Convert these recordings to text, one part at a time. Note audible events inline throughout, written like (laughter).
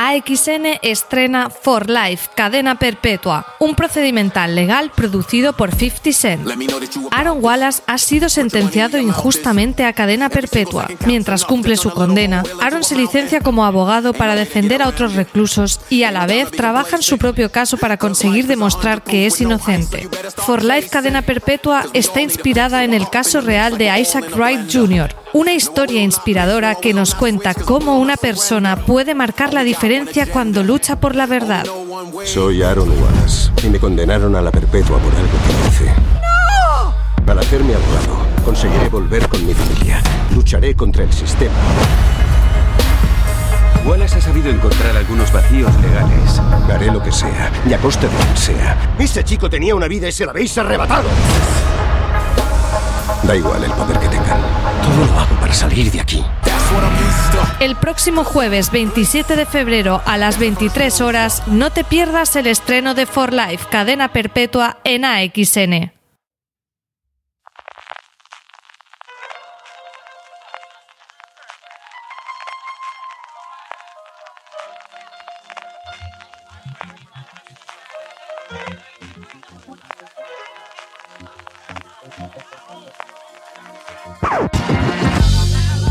AXN estrena For Life, cadena perpetua, un procedimental legal producido por 50 Cent. Aaron Wallace ha sido sentenciado injustamente a cadena perpetua. Mientras cumple su condena, Aaron se licencia como abogado para defender a otros reclusos y a la vez trabaja en su propio caso para conseguir demostrar que es inocente. For Life, cadena perpetua está inspirada en el caso real de Isaac Wright Jr., una historia inspiradora que nos cuenta cómo una persona puede marcar la diferencia cuando lucha por la verdad. Soy Aaron Wallace y me condenaron a la perpetua por algo que hice. ¡No! Al hacerme abogado, conseguiré volver con mi familia. Lucharé contra el sistema. Wallace ha sabido encontrar algunos vacíos legales. Haré lo que sea, y a costa de quien sea. Ese chico tenía una vida y se la habéis arrebatado. Da igual el poder que tengan. Todo lo hago para salir de aquí. El próximo jueves 27 de febrero a las 23 horas no te pierdas el estreno de For Life, cadena perpetua en AXN.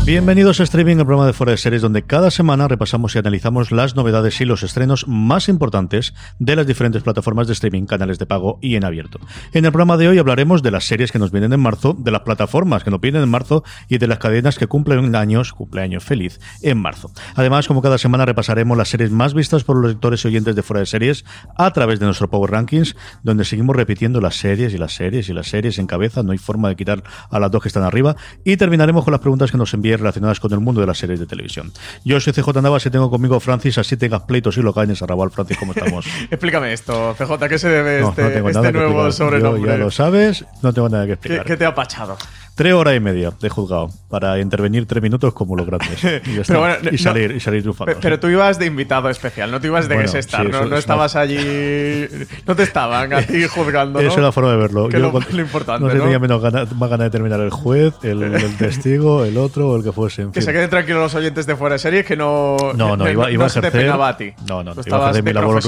Bienvenidos a Streaming, el programa de Fuera de Series, donde cada semana repasamos y analizamos las novedades y los estrenos más importantes de las diferentes plataformas de streaming, canales de pago y en abierto. En el programa de hoy hablaremos de las series que nos vienen en marzo, de las plataformas que nos vienen en marzo y de las cadenas que cumplen años, cumpleaños feliz, en marzo. Además, como cada semana, repasaremos las series más vistas por los lectores y oyentes de Fuera de Series a través de nuestro Power Rankings, donde seguimos repitiendo las series y las series y las series en cabeza, no hay forma de quitar a las dos que están arriba, y terminaremos con las preguntas que nos envíen relacionadas con el mundo de las series de televisión. Yo soy CJ Navas y tengo conmigo Francis, así tengas pleitos y lo caen a Raval. Francis, ¿cómo estamos? (laughs) Explícame esto, CJ, ¿qué se debe este, este nuevo sobrenombre? ya lo sabes, no tengo nada que explicar. ¿Qué, qué te ha pachado? Tres horas y media de juzgado para intervenir tres minutos como los grandes. (laughs) Y, y salir, y salir triunfando. Pero, tú ibas de invitado especial, no te ibas de bueno, estar, ¿no? no estabas allí. No te estaban a ti (laughs) juzgando. ¿no? Eso es la forma de verlo. Que Yo, lo, lo, importante. No tenía menos ganas, más ganas de terminar el juez, el, el, testigo, el otro o el que fuese. En que fin. se queden tranquilos los oyentes de fuera de serie que no. No, no, iba, iba no a ejercer. Te pegaba a ti. No, no, iba a hacer mi labor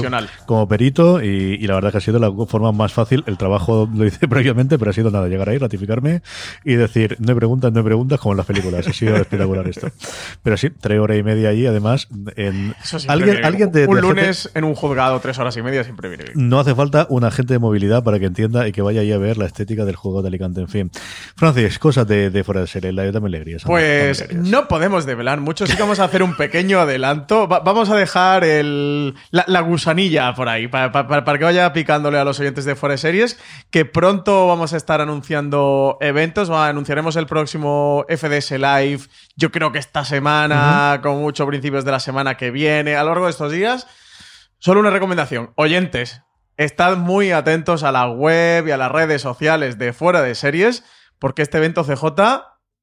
como perito y, y, la verdad que ha sido la forma más fácil. El trabajo lo hice (laughs) previamente, pero ha sido nada, llegar ahí, ratificarme y decir, no hay preguntas, no hay preguntas como en las películas. Ha sido espectacular esto. Pero sí, tres horas y media allí, además. En... ¿Alguien, alguien de, un de lunes gente... en un juzgado, tres horas y media, siempre viene bien. No hace falta un agente de movilidad para que entienda y que vaya ahí a ver la estética del juego de Alicante. En fin. Francis, cosas de, de fuera de serie. La, dame alegrías. Pues alegrías. no podemos develar mucho. Sí que vamos a hacer un pequeño adelanto. Va, vamos a dejar el, la, la, gusanilla por ahí para, para, para, que vaya picándole a los oyentes de fuera de series. Que pronto vamos a estar anunciando eventos. Anunciaremos el próximo FDS Live. Yo creo que esta semana, uh -huh. con mucho principios de la semana que viene, a lo largo de estos días. Solo una recomendación. Oyentes, estad muy atentos a la web y a las redes sociales de Fuera de Series, porque este evento CJ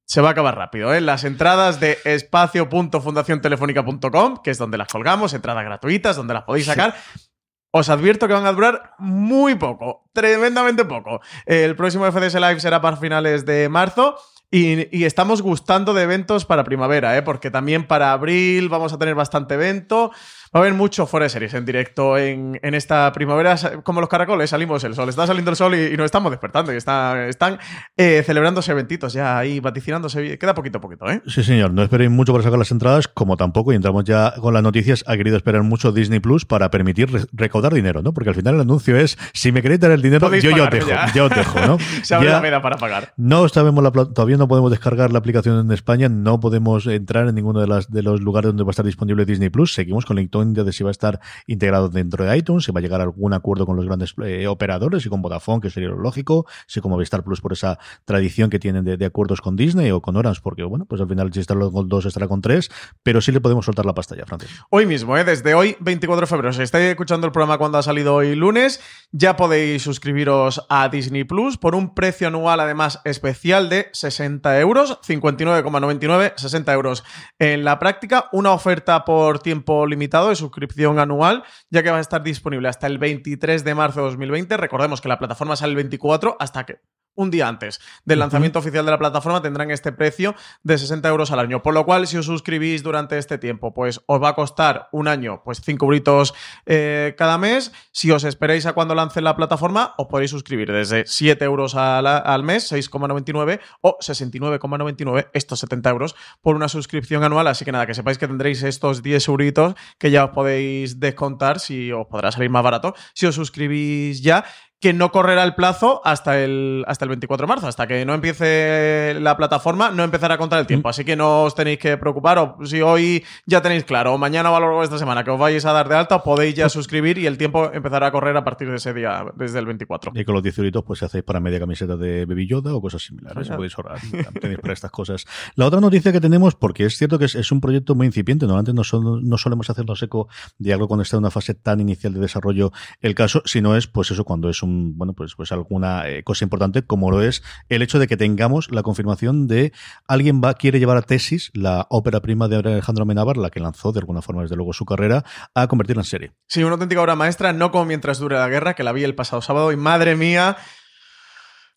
se va a acabar rápido. ¿eh? Las entradas de espacio.fundaciontelefónica.com, que es donde las colgamos, entradas gratuitas, donde las podéis sacar. Sí. Os advierto que van a durar muy poco, tremendamente poco. El próximo FDS Live será para finales de marzo. Y, y, estamos gustando de eventos para primavera, ¿eh? porque también para abril vamos a tener bastante evento. Va a haber mucho fuera de series en directo en, en, esta primavera, como los caracoles, salimos el sol. Está saliendo el sol y, y nos estamos despertando. Y está, están eh, celebrándose eventitos ya ahí, vaticinándose. Queda poquito a poquito, ¿eh? Sí, señor. No esperéis mucho para sacar las entradas, como tampoco, y entramos ya con las noticias, ha querido esperar mucho Disney Plus para permitir re recaudar dinero, ¿no? Porque al final el anuncio es, si me queréis dar el dinero, yo ya os dejo, ya. ya os dejo, ¿no? (laughs) Se abre ya la veda para pagar. No sabemos, la, todavía no podemos descargar la aplicación en España, no podemos entrar en ninguno de, las, de los lugares donde va a estar disponible Disney Plus. Seguimos con la de si va a estar integrado dentro de iTunes, si va a llegar a algún acuerdo con los grandes eh, operadores y con Vodafone, que sería lo lógico, si como Movistar Plus por esa tradición que tienen de, acuerdos con Disney o con Orange, porque bueno, pues al final si está con dos estará con tres, pero sí le podemos soltar la pasta ya, Francis. Hoy mismo, ¿eh? desde hoy, 24 de febrero, si estáis escuchando el programa cuando ha salido hoy lunes, ya podéis suscribiros a Disney Plus por un precio anual además especial de 60 euros, 59,99, 60 euros en la práctica, una oferta por tiempo limitado de suscripción anual, ya que va a estar disponible hasta el 23 de marzo de 2020. Recordemos que la plataforma sale el 24 hasta que un día antes del lanzamiento oficial de la plataforma tendrán este precio de 60 euros al año. Por lo cual, si os suscribís durante este tiempo, pues os va a costar un año, pues 5 britos eh, cada mes. Si os esperáis a cuando lance la plataforma, os podéis suscribir desde 7 euros al, mes, 6,99 o 69,99, estos 70 euros por una suscripción anual. Así que nada, que sepáis que tendréis estos 10 euritos que ya os podéis descontar si os podrá salir más barato si os suscribís ya que no correrá el plazo hasta el, hasta el 24 de marzo. Hasta que no empiece la plataforma, no empezará a contar el tiempo. Así que no os tenéis que preocupar. O si hoy ya tenéis claro, o mañana o a lo largo de esta semana que os vais a dar de alta, podéis ya suscribir y el tiempo empezará a correr a partir de ese día, desde el 24. Y con los 10 euritos, pues si hacéis para media camiseta de Baby Yoda o cosas similares. Podéis ahorrar. tenéis para estas cosas. La otra noticia que tenemos, porque es cierto que es, un proyecto muy incipiente, normalmente no, no solemos hacernos eco de algo cuando está en una fase tan inicial de desarrollo el caso, sino es, pues eso, cuando es un, bueno, pues, pues alguna eh, cosa importante, como lo es el hecho de que tengamos la confirmación de alguien va quiere llevar a tesis la ópera prima de Alejandro Menábar, la que lanzó de alguna forma desde luego su carrera, a convertirla en serie. Sí, una auténtica obra maestra, no como mientras dure la guerra, que la vi el pasado sábado y madre mía,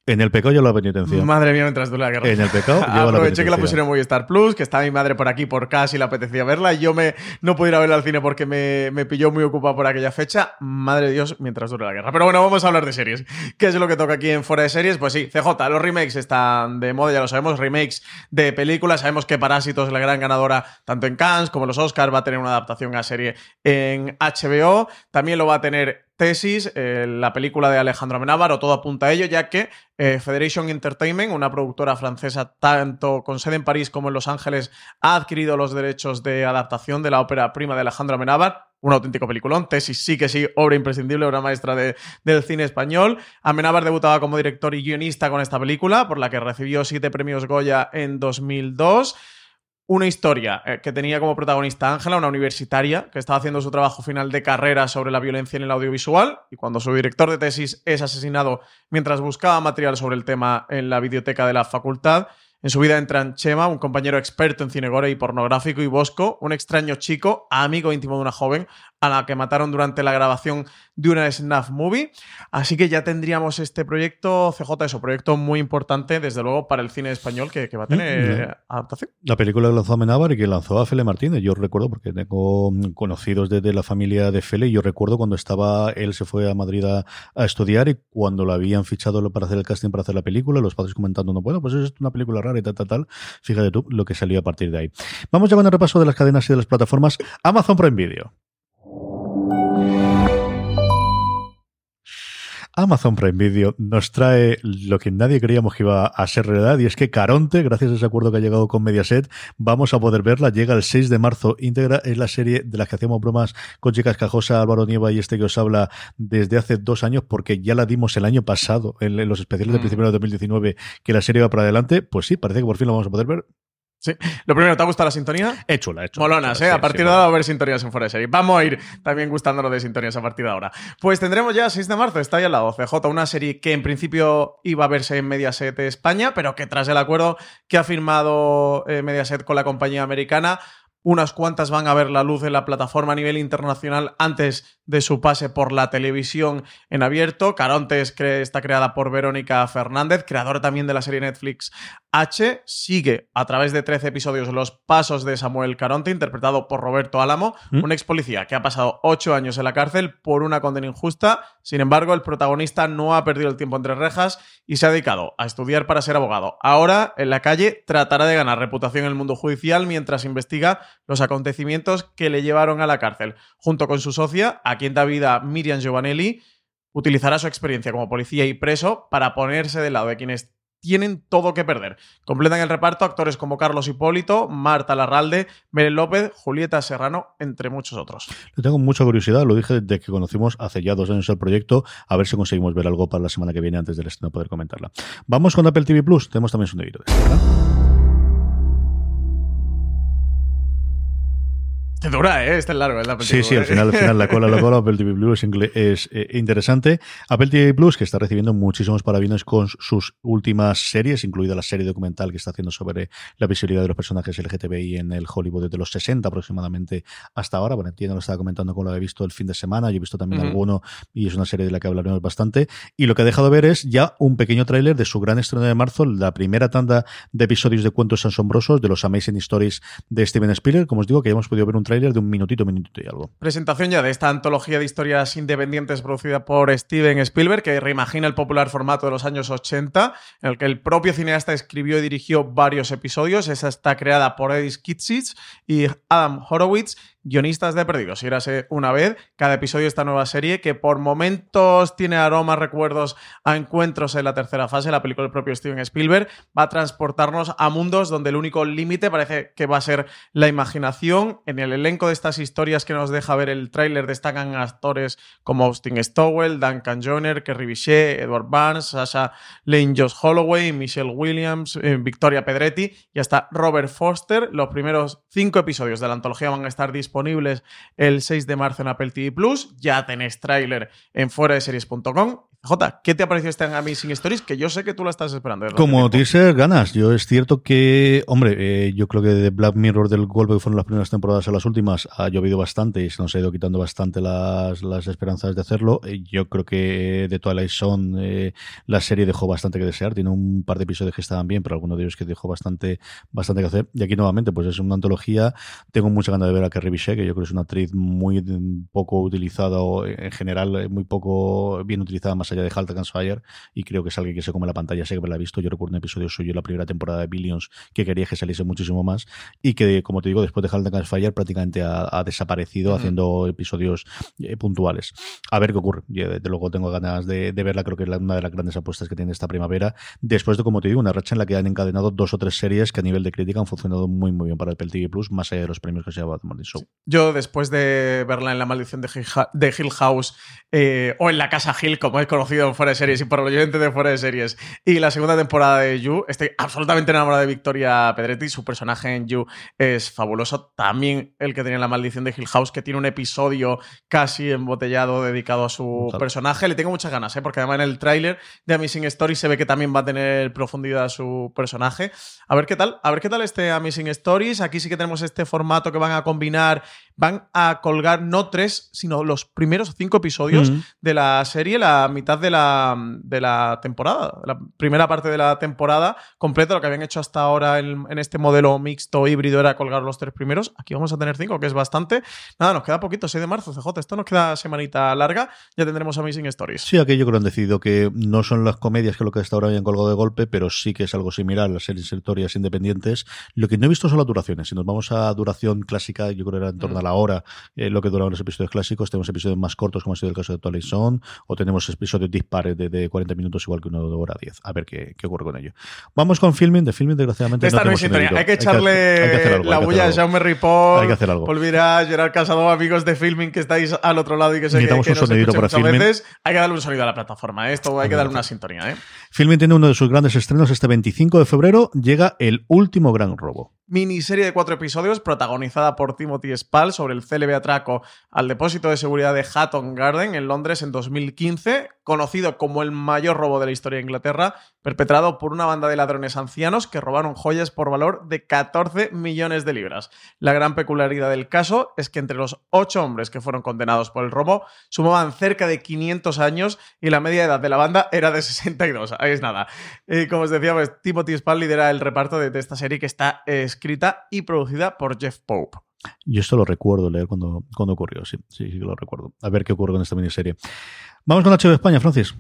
en el pecado yo la penitencia. Madre mía, mientras dura la guerra. En el pecado (laughs) Aproveché que la pusieron en Star Plus, que estaba mi madre por aquí por casa y le apetecía verla. Y yo me, no pude ir a verla al cine porque me, me pilló muy ocupado por aquella fecha. Madre de Dios, mientras dura la guerra. Pero bueno, vamos a hablar de series. ¿Qué es lo que toca aquí en Fuera de Series? Pues sí, CJ, los remakes están de moda, ya lo sabemos. Remakes de películas. Sabemos que Parásitos es la gran ganadora tanto en Cannes como en los Oscars. Va a tener una adaptación a serie en HBO. También lo va a tener Tesis, eh, la película de Alejandro Amenábar, o todo apunta a ello, ya que eh, Federation Entertainment, una productora francesa tanto con sede en París como en Los Ángeles, ha adquirido los derechos de adaptación de la ópera prima de Alejandro Amenábar. Un auténtico peliculón. Tesis sí que sí, obra imprescindible, obra maestra del cine español. Amenábar debutaba como director y guionista con esta película, por la que recibió siete premios Goya en 2002 una historia eh, que tenía como protagonista Ángela, una universitaria que estaba haciendo su trabajo final de carrera sobre la violencia en el audiovisual y cuando su director de tesis es asesinado mientras buscaba material sobre el tema en la biblioteca de la facultad, en su vida entran Chema, un compañero experto en cine gore y pornográfico, y Bosco, un extraño chico, amigo íntimo de una joven, a la que mataron durante la grabación de una snuff movie. Así que ya tendríamos este proyecto, CJ, eso, proyecto muy importante, desde luego, para el cine español que, va a tener mm, adaptación. La película que lanzó Amenábar y que lanzó a Fele Martínez, yo recuerdo, porque tengo conocidos desde la familia de Fele, y yo recuerdo cuando estaba, él se fue a Madrid a, estudiar y cuando lo habían fichado para hacer el casting para hacer la película, los padres comentando, no, bueno, pues es una película rara y tal, tal, tal. Fíjate tú lo que salió a partir de ahí. Vamos ya con el repaso de las cadenas y de las plataformas. Amazon Prime Video. Amazon Prime Video nos trae lo que nadie creíamos que iba a ser realidad y es que Caronte, gracias a ese acuerdo que ha llegado con Mediaset, vamos a poder verla. Llega el 6 de marzo íntegra. Es la serie de la que hacemos bromas con Chicas Cajosa, Álvaro Nieva y este que os habla desde hace dos años porque ya la dimos el año pasado en, los especiales de mm. principio de 2019 que la serie va para adelante. Pues sí, parece que por fin lo vamos a poder ver. Sí. Lo primero, ¿te ha gustado la sintonía? He chula, he Molonas, ¿eh? a partir de ahora va a haber sintonías en fuera de serie. Vamos a ir también gustándonos de sintonías a partir de ahora. Pues tendremos ya 6 de marzo, está ahí al lado, CJ, una serie que en principio iba a verse en Mediaset España, pero que tras el acuerdo que ha firmado eh, Mediaset con la compañía americana, unas cuantas van a ver la luz en la plataforma a nivel internacional antes de su pase por la televisión en abierto. Carontes está creada por Verónica Fernández, creadora también de la serie Netflix H. Sigue a través de 13 episodios los pasos de Samuel Caronte, interpretado por Roberto Álamo, ¿Mm? un ex policía que ha pasado 8 años en la cárcel por una condena injusta. Sin embargo, el protagonista no ha perdido el tiempo entre rejas y se ha dedicado a estudiar para ser abogado. Ahora, en la calle, tratará de ganar reputación en el mundo judicial mientras investiga los acontecimientos que le llevaron a la cárcel. Junto con su socia, a quien da vida Miriam Giovanelli, utilizará su experiencia como policía y preso para ponerse del lado de quienes tienen todo que perder. Completan el reparto actores como Carlos Hipólito, Marta Larralde, Belén López, Julieta Serrano, entre muchos otros. Le tengo mucha curiosidad, lo dije desde que conocimos hace ya dos años el proyecto, a ver si conseguimos ver algo para la semana que viene antes del estreno poder comentarla. Vamos con Apple TV Plus, tenemos también su negrito de Te dura, ¿eh? Este es largo, es la Sí, sí, al final, al final la cola, la cola, (laughs) Apple TV Plus es, eh, interesante. Apple TV Plus, que está recibiendo muchísimos parabienes con sus últimas series, incluida la serie documental que está haciendo sobre la visibilidad de los personajes LGTBI en el Hollywood desde los 60 aproximadamente hasta ahora. Bueno, entiendo, lo estaba comentando con lo he visto el fin de semana, yo he visto también alguno y es una serie de la que hablaremos bastante. Y lo que ha dejado ver es ya un pequeño tráiler de su gran estreno de marzo, la primera tanda de episodios de cuentos asombrosos de los Amazing Stories de Steven Spielberg. Como os digo, que ya hemos podido ver un de un minutito, minutito y algo. Presentación ya de esta antología de historias independientes producida por Steven Spielberg, que reimagina el popular formato de los años 80, en el que el propio cineasta escribió y dirigió varios episodios. Esa está creada por Edith Kitsis y Adam Horowitz guionistas de Perdidos. Irase una vez cada episodio de esta nueva serie que por momentos tiene aromas, recuerdos a encuentros en la tercera fase, la película del propio Steven Spielberg, va a transportarnos a mundos donde el único límite parece que va a ser la imaginación. En el elenco de estas historias que nos deja ver el tráiler destacan actores como Austin Stowell, Duncan Joyner, Kerry Bichet, Edward Barnes, Sasha Lane, Josh Holloway, Michelle Williams, eh, Victoria Pedretti y hasta Robert Foster. Los primeros cinco episodios de la antología van a estar disponibles el 6 de marzo en Apple TV Plus. Ya tenéis tráiler en fueradeseries.com Jota, ¿qué te ha parecido este Amazing Stories? Que yo sé que tú la estás esperando. Como teaser, ganas. Yo es cierto que, hombre, eh, yo creo que de Black Mirror del golpe que fueron las primeras temporadas a las últimas ha llovido bastante y se nos ha ido quitando bastante las, las esperanzas de hacerlo. Eh, yo creo que de Twilight Zone eh, la serie dejó bastante que desear. Tiene un par de episodios que estaban bien, pero algunos de ellos que dejó bastante, bastante que hacer. Y aquí nuevamente, pues es una antología. Tengo mucha ganas de ver a Carrie Bichet, que yo creo que es una actriz muy poco utilizada o en general muy poco bien utilizada más allá de Halt Fire y creo que es alguien que se come la pantalla, sé que me la he visto, yo recuerdo un episodio suyo en la primera temporada de Billions que quería que saliese muchísimo más y que, como te digo, después de Halt Fire prácticamente ha, desaparecido haciendo episodios eh, puntuales. A ver qué ocurre. Yo, desde luego tengo ganas de, verla, creo que es una de las grandes apuestas que tiene esta primavera, después de, como te digo, una racha en la que han encadenado dos o tres series que a nivel de crítica han funcionado muy muy bien para el TV Plus, más allá de los premios que se ha llevado Morning Show. Yo, después de verla en La Maldición de Hill, House eh, o en La Casa Hill, como he conocido Fuera de Series y por los oyentes de Fuera de Series. Y la segunda temporada de You, estoy absolutamente enamorado de Victoria Pedretti. Su personaje en You es fabuloso. También el que tenía la maldición de Hill House, que tiene un episodio casi embotellado dedicado a su personaje. Le tengo muchas ganas, ¿eh? porque además en el tráiler de Amazing Story se ve que también va a tener profundidad su personaje. A ver qué tal, a ver qué tal este Amazing Stories. Aquí sí que tenemos este formato que van a combinar van a colgar no tres, sino los primeros cinco episodios de la serie, la mitad de la, de la temporada, la primera parte de la temporada completa. Lo que habían hecho hasta ahora en, este modelo mixto híbrido era colgar los tres primeros. Aquí vamos a tener cinco, que es bastante. Nada, nos queda poquito, 6 de marzo, CJ. Esto nos queda semanita larga. Ya tendremos Amazing Stories. Sí, creo que han decidido que no son las comedias que lo que hasta ahora habían colgado de golpe, pero sí que es algo similar a las series historias independientes. Lo que no he visto son las duraciones. Si nos vamos a duración clásica, yo creo que era en torno a la hora eh, lo que duraban los episodios clásicos. Tenemos episodios más cortos, como ha sido el caso de Twilight Zone, o tenemos episodios dispares de, de 40 minutos, igual que uno de hora 10. A ver qué, qué, ocurre con ello. Vamos con filming. De filming, desgraciadamente. Esta no, Hay que echarle la bulla a Jaume Ripoll, hay que hacer algo. Olvida Gerard Casado, amigos de filming que estáis al otro lado y que sé Necesitamos que, que un sonidito para filming. Veces. Hay que darle un sonido a la plataforma. ¿eh? Esto hay que darle una sintonía. ¿eh? Filming tiene uno de sus grandes estrenos este 25 de febrero. Llega El último gran robo miniserie de cuatro episodios protagonizada por Timothy Spall sobre el célebre atraco al depósito de seguridad de Hatton Garden en Londres en 2015, conocido como el mayor robo de la historia de Inglaterra, perpetrado por una banda de ladrones ancianos que robaron joyas por valor de 14 millones de libras. La gran peculiaridad del caso es que entre los ocho hombres que fueron condenados por el robo sumaban cerca de 500 años y la media edad de la banda era de 62. Ahí es nada. Y como os decía, pues, Timothy Spall lidera el reparto de, esta serie que está escrita y producida por Jeff Pope. Yo esto lo recuerdo leer cuando, cuando ocurrió, sí, sí, sí que lo recuerdo. A ver qué ocurre con esta miniserie. Vamos con HBO España, Francis.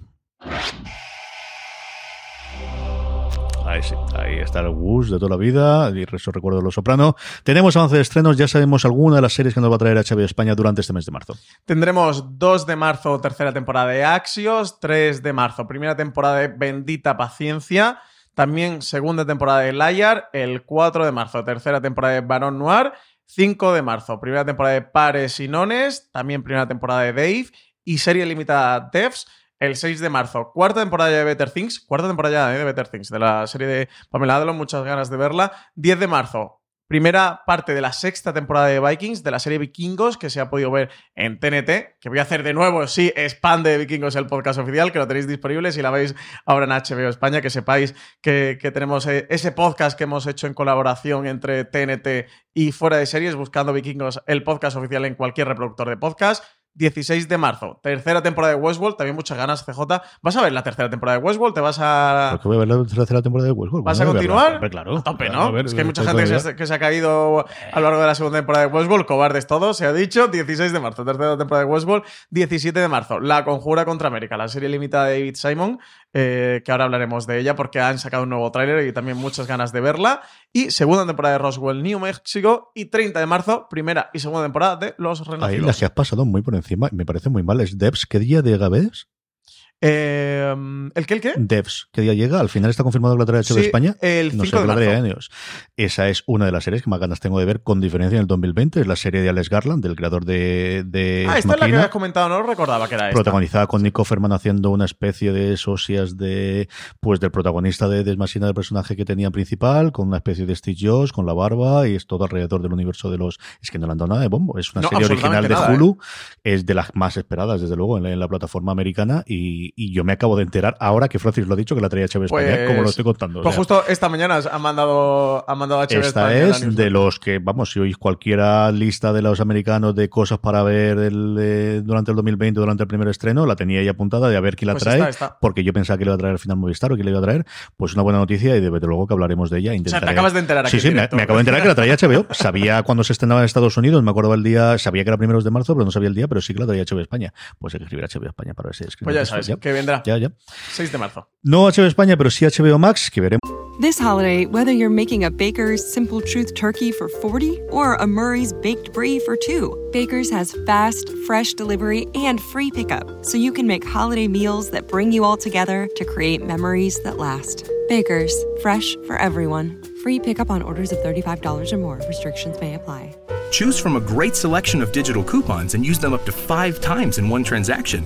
Ahí sí, ahí está el Gus de toda la vida, y resto recuerdo de Los Soprano. Tenemos avance de estrenos, ya sabemos alguna de las series que nos va a traer HBO España durante este mes de marzo. Tendremos 2 de marzo, tercera temporada de Axios, 3 de marzo, primera temporada de Bendita Paciencia, también segunda temporada de Liar, el 4 de marzo, tercera temporada de Baron Noir, 5 de marzo, primera temporada de Pares y Nones, también primera temporada de Dave y serie limitada Devs el 6 de marzo. Cuarta temporada de Better Things, cuarta temporada de Better Things, de la serie de Pamela Adlon, muchas ganas de verla. 10 de marzo, primera parte de la sexta temporada de Vikings, de la serie Vikingos, que se ha podido ver en TNT, que voy a hacer de nuevo, sí, Spam de Vikingos, el podcast oficial, que lo tenéis disponible si la veis ahora en HBO España, que sepáis que, que tenemos eh, ese podcast que hemos hecho en colaboración entre TNT y Fuera de Series, buscando Vikingos, el podcast oficial en cualquier reproductor de podcast. 16 de marzo. Tercera temporada de Westworld. También muchas ganas, CJ. ¿Vas a ver la tercera temporada de Westworld? ¿Te vas a. ¿Por qué voy a ver la tercera temporada de Westworld? ¿Vas a continuar? Verla, claro. A tope, ¿no? es que hay mucha gente que se, que se, ha caído a lo largo de la segunda temporada de Westworld. Cobardes todos, se ha dicho. 16 de marzo. Tercera temporada de Westworld. 17 de marzo. La Conjura contra América. La serie limitada de David Simon. Eh, que ahora hablaremos de ella porque han sacado un nuevo tráiler y también muchas ganas de verla. Y segunda temporada de Roswell, New Mexico. Y 30 de marzo, primera y segunda temporada de Los Renacidos. Ahí las que has pasado muy por encima. Me parece muy mal. ¿Es Devs? ¿Qué día de Gabés? Eh, ¿El qué, el qué? Devs, ¿qué día llega? Al final está confirmado que la trae de España. El 5 de marzo. Esa es una de las series que más ganas tengo de ver con diferencia en el 2020. Es la serie de Alex Garland, del creador de. de ah, esta es la que has comentado, no recordaba que era esta. Protagonizada con Nico Ferman haciendo una especie de socias de. Pues del protagonista de Desmasina del personaje que tenía principal, con una especie de Steve Jobs, con la barba, y es todo alrededor del universo de los. Es que no le han dado nada de bombo. Es una serie original de Hulu. ¿eh? Es de las más esperadas, desde luego, en la, plataforma americana. Y, y yo me acabo de enterar ahora que Francis lo ha dicho que la traía HBO España, como lo pues, estoy contando. Pues justo esta mañana ha mandado, ha mandado HBO esta es de los que, vamos, si oís cualquiera lista de los americanos de cosas para ver el, durante el 2020, durante el primer estreno, la tenía ahí apuntada de a ver quién la pues trae, porque yo pensaba que le iba a traer al final Movistar o que le iba a traer. Pues una buena noticia y de luego que hablaremos de ella. O sea, te acabas de enterar aquí. Sí, sí, me, acabo de enterar que la traía HBO. Sabía cuando se estrenaba en Estados Unidos, me acuerdo el día, sabía que era primeros de marzo, pero no sabía el día, pero sí que la traía HBO España. Pues hay que escribir HBO España para ver si Pues ya sabes, que vendrá. Ya, ya. 6 de marzo. No HBO España, pero sí HBO Max, que veremos. This holiday, whether you're making a Baker's Simple Truth turkey for 40 or a Murray's Baked Brie for 2, Baker's has fast, fresh delivery and free pickup, so you can make holiday meals that bring you all together to create memories that last. Baker's, fresh for everyone. Free pickup on orders of $35 or more. Restrictions may apply. Choose from a great selection of digital coupons and use them up to five times in one transaction.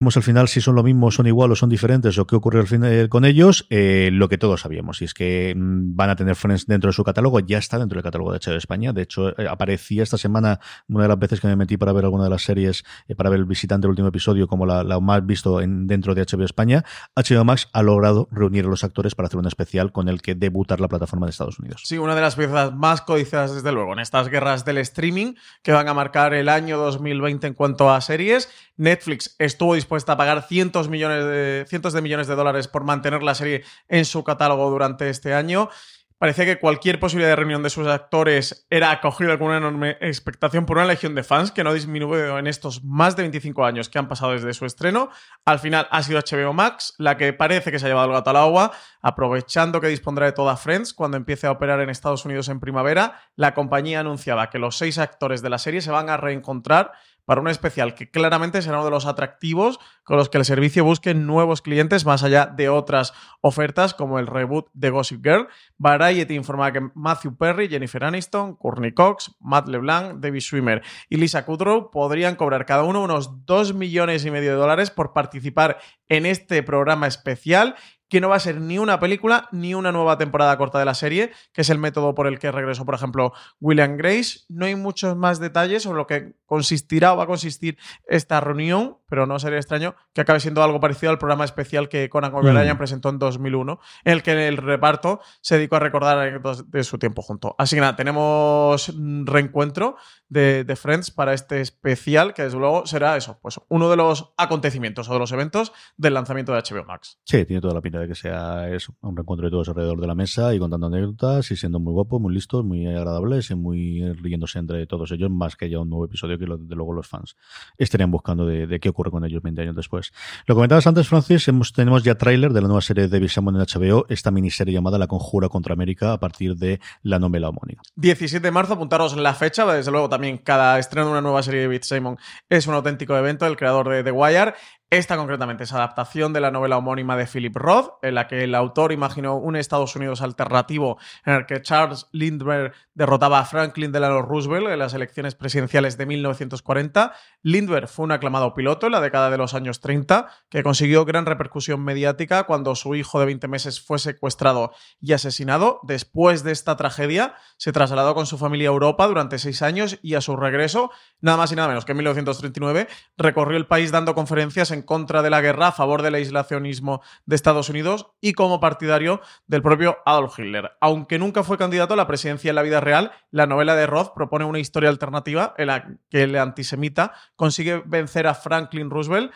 al final si son lo mismo, son igual o son diferentes o qué ocurre al final eh, con ellos, eh, lo que todos sabíamos, y es que mm, van a tener Friends dentro de su catálogo, ya está dentro del catálogo de HBO España, de hecho eh, aparecía esta semana una de las veces que me metí para ver alguna de las series, para ver el visitante del último episodio como la, más visto en, dentro de HBO España, HBO Max ha logrado reunir a los actores para hacer un especial con el que debutar la plataforma de Estados Unidos. Sí, una de las piezas más codiciadas desde luego en estas guerras del streaming que van a marcar el año 2020 en cuanto a series. Netflix estuvo dispuesto dispuesta a pagar cientos, millones de, cientos de millones de dólares por mantener la serie en su catálogo durante este año. Parecía que cualquier posibilidad de reunión de sus actores era acogida con una enorme expectación por una legión de fans que no ha disminuido en estos más de 25 años que han pasado desde su estreno. Al final ha sido HBO Max la que parece que se ha llevado el gato al agua, aprovechando que dispondrá de toda Friends cuando empiece a operar en Estados Unidos en primavera. La compañía anunciaba que los seis actores de la serie se van a reencontrar para un especial que claramente será uno de los atractivos con los que el servicio busque nuevos clientes más allá de otras ofertas como el reboot de Gossip Girl. Variety informa que Matthew Perry, Jennifer Aniston, Courtney Cox, Matt LeBlanc, David Schwimmer y Lisa Kudrow podrían cobrar cada uno unos 2 millones y medio de dólares por participar en este programa especial que no va a ser ni una película ni una nueva temporada corta de la serie, que es el método por el que regresó, por ejemplo, William Grace. No hay muchos más detalles sobre lo que consistirá o va a consistir esta reunión, pero no sería extraño que acabe siendo algo parecido al programa especial que Conan O'Brien mm. presentó en 2001, en el que el reparto se dedicó a recordar de su tiempo junto. Así que nada, tenemos reencuentro de, de, Friends para este especial, que desde luego será eso, pues uno de los acontecimientos o de los eventos del lanzamiento de HBO Max. Sí, tiene toda la pinta de que sea un reencuentro de todos alrededor de la mesa y contando anécdotas y siendo muy guapos, muy listos, muy agradables y muy riéndose entre todos ellos, más que ya un nuevo episodio que de luego los fans estarían buscando de, qué ocurre con ellos 20 años después. Lo comentabas antes, Francis, hemos, tenemos ya tráiler de la nueva serie de David Simon en HBO, esta miniserie llamada La Conjura contra América a partir de la novela homónima. 17 de marzo, apuntaros la fecha, desde luego también cada estreno de una nueva serie de David Simon es un auténtico evento, el creador de The Wire. Esta concretamente es adaptación de la novela homónima de Philip Roth, en la que el autor imaginó un Estados Unidos alternativo en el que Charles Lindbergh derrotaba a Franklin Delano Roosevelt en las elecciones presidenciales de 1940. Lindbergh fue un aclamado piloto en la década de los años 30, que consiguió gran repercusión mediática cuando su hijo de 20 meses fue secuestrado y asesinado. Después de esta tragedia, se trasladó con su familia a Europa durante seis años y a su regreso, nada más y nada menos que en 1939, recorrió el país dando conferencias en en contra de la guerra, a favor del aislacionismo de Estados Unidos y como partidario del propio Adolf Hitler. Aunque nunca fue candidato a la presidencia en la vida real, la novela de Roth propone una historia alternativa en la que el antisemita consigue vencer a Franklin Roosevelt.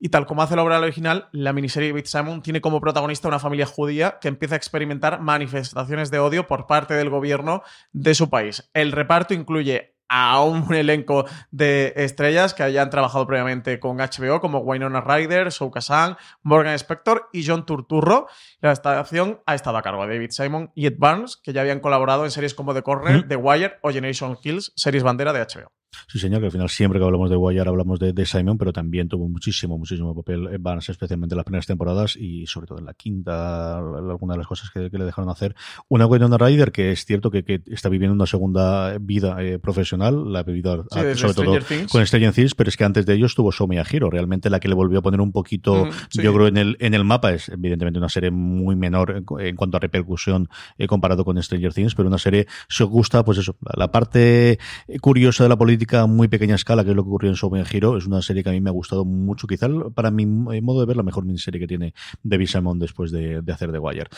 Y tal como hace la obra original, la miniserie Bit Simon tiene como protagonista una familia judía que empieza a experimentar manifestaciones de odio por parte del gobierno de su país. El reparto incluye a un elenco de estrellas que hayan trabajado previamente con HBO, como Winona Ryder, Shou Kazan, Morgan Spector y John Turturro. La estación ha estado a cargo de David Simon y Ed Barnes, que ya habían colaborado en series como The Corner, The Wire o Generation Kills, series bandera de HBO. Sí, señor, que al final siempre que hablamos de Wire hablamos de, Simon, pero también tuvo muchísimo, muchísimo papel en Barnes, especialmente en las primeras temporadas y sobre todo en la quinta, alguna de las cosas que, le dejaron hacer. Una Winona Ryder que es cierto que, está viviendo una segunda vida eh, profesional, la ha vivido sobre todo con Stranger Things, pero es que antes de ello estuvo Somi Hiro, realmente la que le volvió a poner un poquito, yo creo, en el, en el mapa, es evidentemente una serie muy menor en, cuanto a repercusión eh, comparado con Stranger Things, pero una serie, si os gusta, pues eso, la parte curiosa de la política muy pequeña escala, que es lo que ocurrió en Soben Giro. Es una serie que a mí me ha gustado mucho. Quizá para mi modo de ver, la mejor miniserie que tiene David Simon después de, hacer The Wire.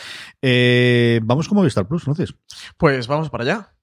Eh, vamos con Movistar Plus, entonces. Pues vamos para allá.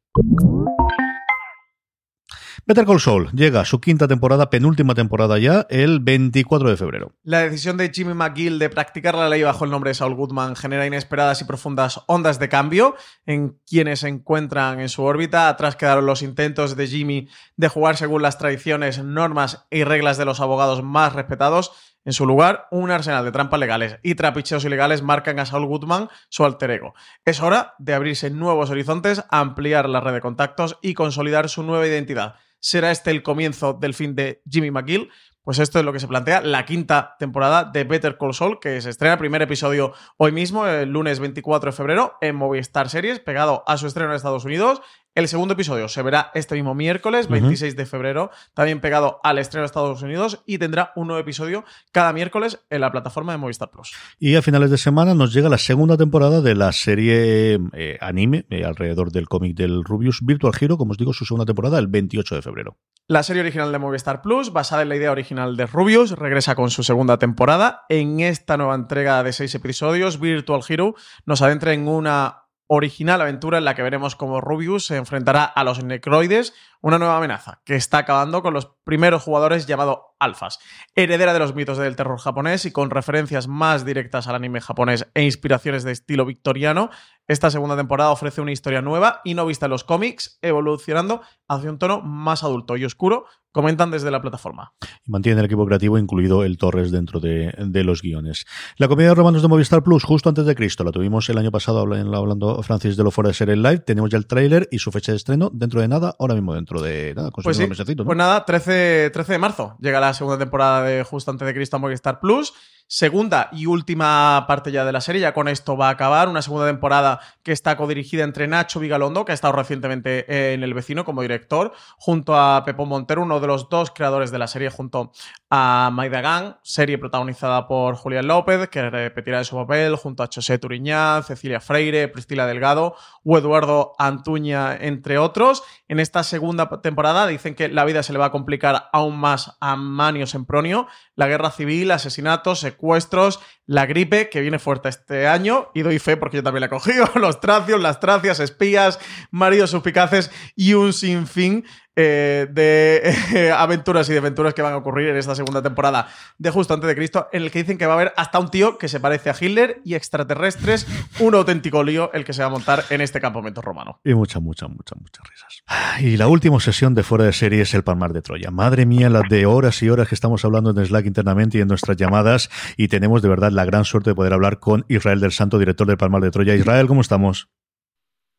Better Call Saul llega a su quinta temporada, penúltima temporada ya, el 24 de febrero. La decisión de Jimmy McGill de practicar la ley bajo el nombre de Saul Goodman genera inesperadas y profundas ondas de cambio en quienes se encuentran en su órbita. Atrás quedaron los intentos de Jimmy de jugar según las tradiciones, normas y reglas de los abogados más respetados. En su lugar, un arsenal de trampas legales y trapicheos ilegales marcan a Saul Goodman su alter ego. Es hora de abrirse nuevos horizontes, ampliar la red de contactos y consolidar su nueva identidad. ¿Será este el comienzo del fin de Jimmy McGill? Pues esto es lo que se plantea la quinta temporada de Better Call Saul, que se estrena primer episodio hoy mismo, el lunes 24 de febrero, en Movistar Series, pegado a su estreno en Estados Unidos. El segundo episodio se verá este mismo miércoles, 26 de febrero, también pegado al estreno de Estados Unidos y tendrá un nuevo episodio cada miércoles en la plataforma de Movistar Plus. Y a finales de semana nos llega la segunda temporada de la serie eh, anime eh, alrededor del cómic del Rubius Virtual Hero, como os digo, su segunda temporada el 28 de febrero. La serie original de Movistar Plus, basada en la idea original de Rubius, regresa con su segunda temporada. En esta nueva entrega de seis episodios, Virtual Hero nos adentra en una original aventura en la que veremos cómo Rubius se enfrentará a los necroides, una nueva amenaza que está acabando con los primeros jugadores llamado alfas. Heredera de los mitos del terror japonés y con referencias más directas al anime japonés e inspiraciones de estilo victoriano, esta segunda temporada ofrece una historia nueva y no vista en los cómics, evolucionando hacia un tono más adulto y oscuro, comentan desde la plataforma. Y mantiene el equipo creativo, incluido el Torres dentro de, los guiones. La comedia de romanos de Movistar Plus, justo antes de Cristo, la tuvimos el año pasado hablando Francis de lo fuera de ser el live, tenemos ya el tráiler y su fecha de estreno dentro de nada, ahora mismo dentro de nada, pues, pues nada, 13, 13 de marzo. Llega la segunda temporada de Justo antes de Cristo a Movistar Plus segunda y última parte ya de la serie. Ya con esto va a acabar. Una segunda temporada que está codirigida entre Nacho Vigalondo, que ha estado recientemente en El Vecino como director, junto a Pepo Montero, uno de los dos creadores de la serie, junto a Maida Gang, serie protagonizada por Julián López, que repetirá su papel, junto a José Turiñán, Cecilia Freire, Priscila Delgado o Eduardo Antuña, entre otros. En esta segunda temporada dicen que la vida se le va a complicar aún más a Manio Sempronio. La guerra civil, asesinatos, secuestros, la gripe, que viene fuerte este año, y doy fe porque yo también la he cogido, (laughs) los tracios, las tracias, espías, maridos suspicaces y un sinfín eh, de (laughs) aventuras y de aventuras que van a ocurrir en esta segunda temporada de Justo antes de Cristo, en el que dicen que va a haber hasta un tío que se parece a Hitler y extraterrestres, un auténtico lío el que se va a montar en este campamento romano. Y muchas, muchas, muchas, muchas risas. Y la última sesión de fuera de serie es el Palmar de Troya. Madre mía, las de horas y horas que estamos hablando en Slack internamente y en nuestras llamadas, y tenemos de verdad la gran suerte de poder hablar con Israel del Santo, director del Palmar de Troya. Israel, ¿cómo estamos?